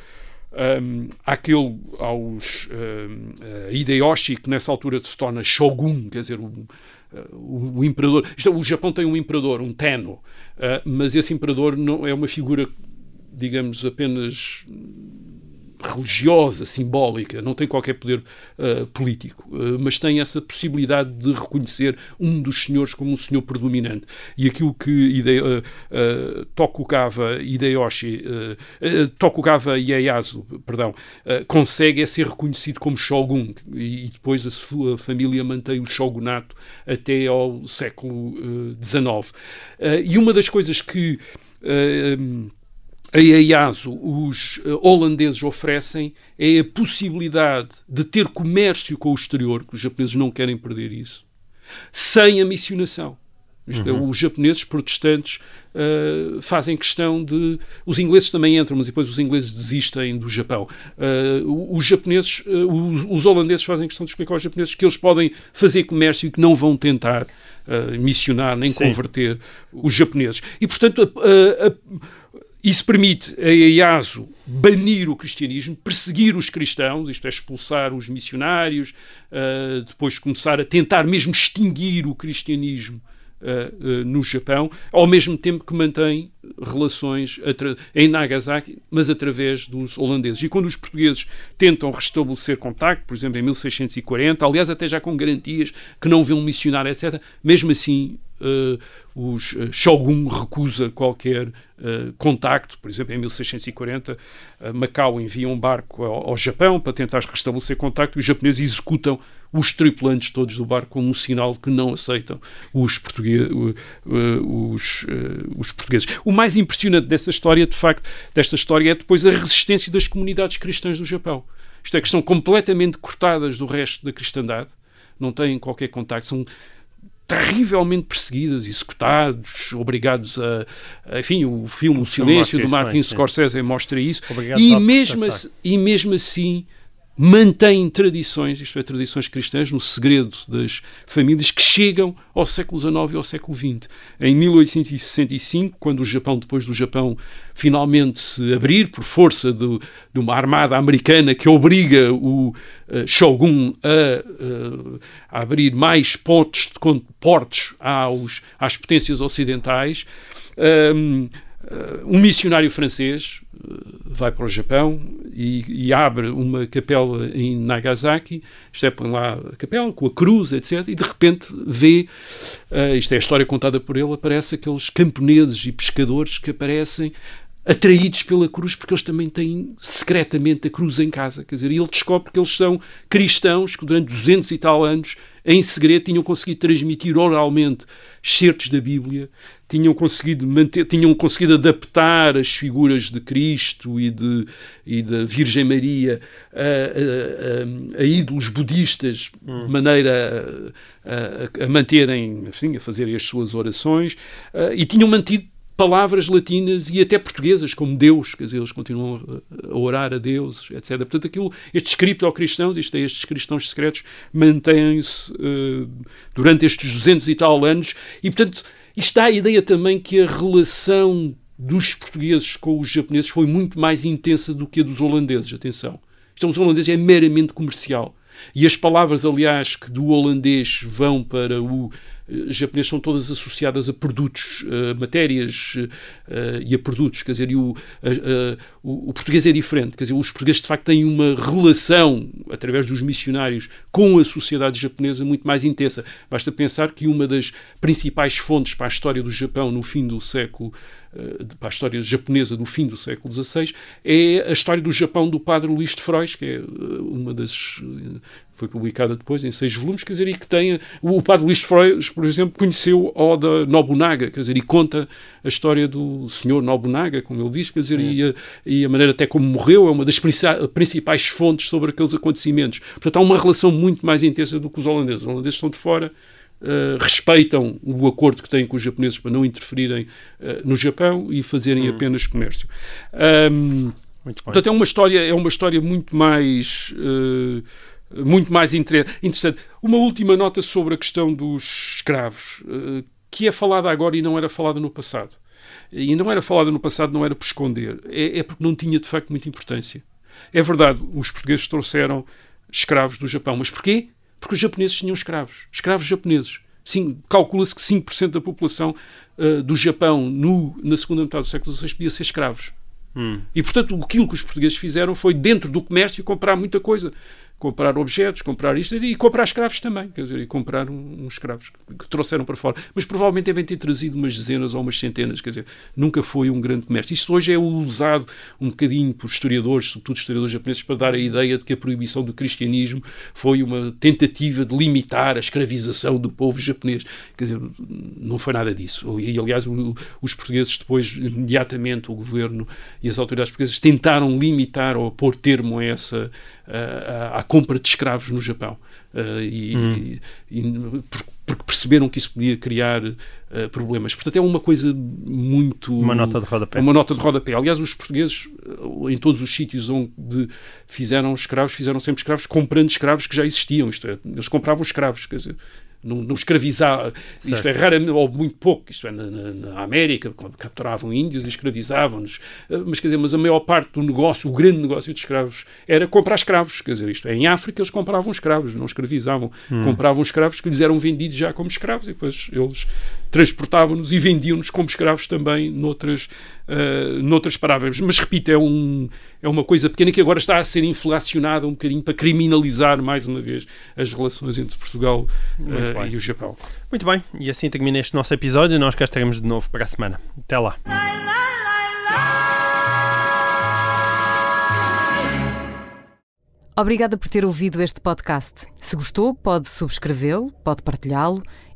Um, àquele, aos um, Hideyoshi, que nessa altura se torna shogun, quer dizer, o, o, o imperador. Isto, é, o Japão tem um imperador, um Tenno, uh, mas esse imperador não é uma figura, digamos, apenas religiosa, simbólica, não tem qualquer poder uh, político, uh, mas tem essa possibilidade de reconhecer um dos senhores como um senhor predominante. E aquilo que Ide, uh, Tokugawa Hideyoshi, Tokugawa Ieyasu, perdão, consegue é ser reconhecido como shogun e, e, depois a sua família mantém o shogunato até ao século XIX. e uma das coisas que um, a EASO, os uh, holandeses oferecem é a possibilidade de ter comércio com o exterior, que os japoneses não querem perder isso, sem a missionação. Isto é, uhum. os japoneses protestantes uh, fazem questão de. Os ingleses também entram, mas depois os ingleses desistem do Japão. Uh, os japoneses, uh, os, os, holandeses fazem questão de explicar aos japoneses que eles podem fazer comércio e que não vão tentar missionar nem Sim. converter os japoneses. E, portanto, a, a isso permite a IASO banir o cristianismo, perseguir os cristãos, isto é, expulsar os missionários, uh, depois começar a tentar mesmo extinguir o cristianismo uh, uh, no Japão, ao mesmo tempo que mantém relações em Nagasaki, mas através dos holandeses. E quando os portugueses tentam restabelecer contacto, por exemplo, em 1640, aliás, até já com garantias que não vão missionar, etc., mesmo assim os uh, Shogun recusa qualquer uh, contacto. Por exemplo, em 1640, Macau envia um barco ao, Japão para tentar restabelecer contacto e os japoneses executam os tripulantes todos do barco como um sinal que não aceitam os, portugueses, os, os portugueses. O mais impressionante dessa história, de facto, desta história é depois a resistência das comunidades cristãs do Japão. Isto é, que estão completamente cortadas do resto da cristandade, não têm qualquer contacto, são terrivelmente perseguidas, executados, obrigados a, a enfim, o filme O Silêncio do Martin Scorsese mostra isso, e mesmo, assim, e mesmo assim mantém tradições, isto é, tradições cristãs, no segredo das famílias, que chegam ao século XIX e ao século XX. Em 1865, quando o Japão, depois do Japão finalmente se abrir por força de, uma armada americana que obriga o uh, Shogun a, uh, a, abrir mais pontos portos aos, às potências ocidentais, um, um missionário francês vai para o Japão e, e, abre uma capela em Nagasaki, isto é, lá a capela com a cruz, etc. E de repente vê, uh, isto é a história contada por ele, aparece aqueles camponeses e pescadores que aparecem atraídos pela cruz porque eles também têm secretamente a cruz em casa. Quer dizer, e ele descobre que eles são cristãos que durante 200 e tal anos, em segredo, tinham conseguido transmitir oralmente certos da Bíblia, tinham conseguido manter, tinham conseguido adaptar as figuras de Cristo e de e da Virgem Maria a, a, a, a ídolos budistas hum. de maneira a, manterem, enfim, a fazerem as suas orações e tinham mantido palavras latinas e até portuguesas, como Deus, quer dizer, eles continuam a orar a Deus, etc. Portanto, aquilo, estes criptocristãos, isto é, estes cristãos secretos, mantêm-se uh, durante estes 200 e tal anos e, portanto, está a ideia também que a relação dos portugueses com os japoneses foi muito mais intensa do que a dos holandeses, atenção. Então, os holandeses é meramente comercial. E as palavras, aliás, que do holandês vão para o eh, japonês são todas associadas a produtos, a matérias eh, e a produtos, quer dizer, o, o, o, português é diferente, quer dizer, os portugueses de facto têm uma relação, através dos missionários, com a sociedade japonesa muito mais intensa. Basta pensar que uma das principais fontes para a história do Japão no fim do século eh, para a história japonesa do fim do século XVI, é a história do Japão do padre Luís de Frois, que é uma das foi publicada depois em seis volumes, quer dizer, e que tem o padre Luís de Freud, por exemplo, conheceu Oda Nobunaga, quer dizer, e conta a história do senhor Nobunaga, como ele diz, quer dizer, é. e, a, e, a, maneira até como morreu é uma das principais fontes sobre aqueles acontecimentos. Portanto, há uma relação muito mais intensa do que os holandeses. Os holandeses estão de fora, Uh, respeitam o acordo que têm com os japoneses para não interferirem uh, no Japão e fazerem hum. apenas comércio. Um, portanto, é uma história, é uma história muito mais uh, muito mais interessante. Uma última nota sobre a questão dos escravos, eh, que é falada agora e não era falada no passado. E não era falada no passado, não era por esconder, é, é porque não tinha de facto muita importância. É verdade, os portugueses trouxeram escravos do Japão, mas porquê? Porque os japoneses tinham escravos, escravos japoneses. Calcula-se que 5% da população uh, do Japão no, na segunda metade do século XVI podia ser escravos. Hum. E, portanto, aquilo que os portugueses fizeram foi, dentro do comércio, comprar muita coisa comprar objetos, comprar isto e comprar escravos também, quer dizer, e comprar uns um escravos que, que, trouxeram para fora. Mas provavelmente devem ter trazido umas dezenas ou umas centenas, quer dizer, nunca foi um grande comércio. Isto hoje é usado um bocadinho por historiadores, sobretudo historiadores japoneses, para dar a ideia de que a proibição do cristianismo foi uma tentativa de limitar a escravização do povo japonês. Quer dizer, não foi nada disso. E, aliás, o, os portugueses depois, imediatamente, o governo e as autoridades portuguesas tentaram limitar ou pôr termo a essa à compra de escravos no Japão. Uh, e, hum. e, e, porque perceberam que isso podia criar uh, problemas. Portanto, é uma coisa muito. Uma nota de rodapé. Uma nota de rodapé. Aliás, os portugueses, em todos os sítios onde fizeram escravos, fizeram sempre escravos comprando escravos que já existiam. Isto é, eles compravam escravos. Quer dizer, não, não isto é raramente, ou muito pouco, isto é, na, na América, capturavam índios e escravizavam-nos, eh, mas quer dizer, mas a maior parte do negócio, o grande negócio de escravos, era comprar escravos, quer dizer, isto é, em África eles compravam escravos, não escravizavam, hum. compravam escravos que lhes eram vendidos já como escravos e depois eles transportavam-nos e vendiam-nos como escravos também noutras, uh, noutras parábolas. Mas repito, é, um, é uma coisa pequena que agora está a ser inflacionada um bocadinho para criminalizar mais uma vez as relações entre Portugal uh, e o Japão. Muito bem, e assim termina este nosso episódio. Nós cá estaremos de novo para a semana. Até lá. Obrigada por ter ouvido este podcast. Se gostou, pode subscrevê-lo, pode partilhá-lo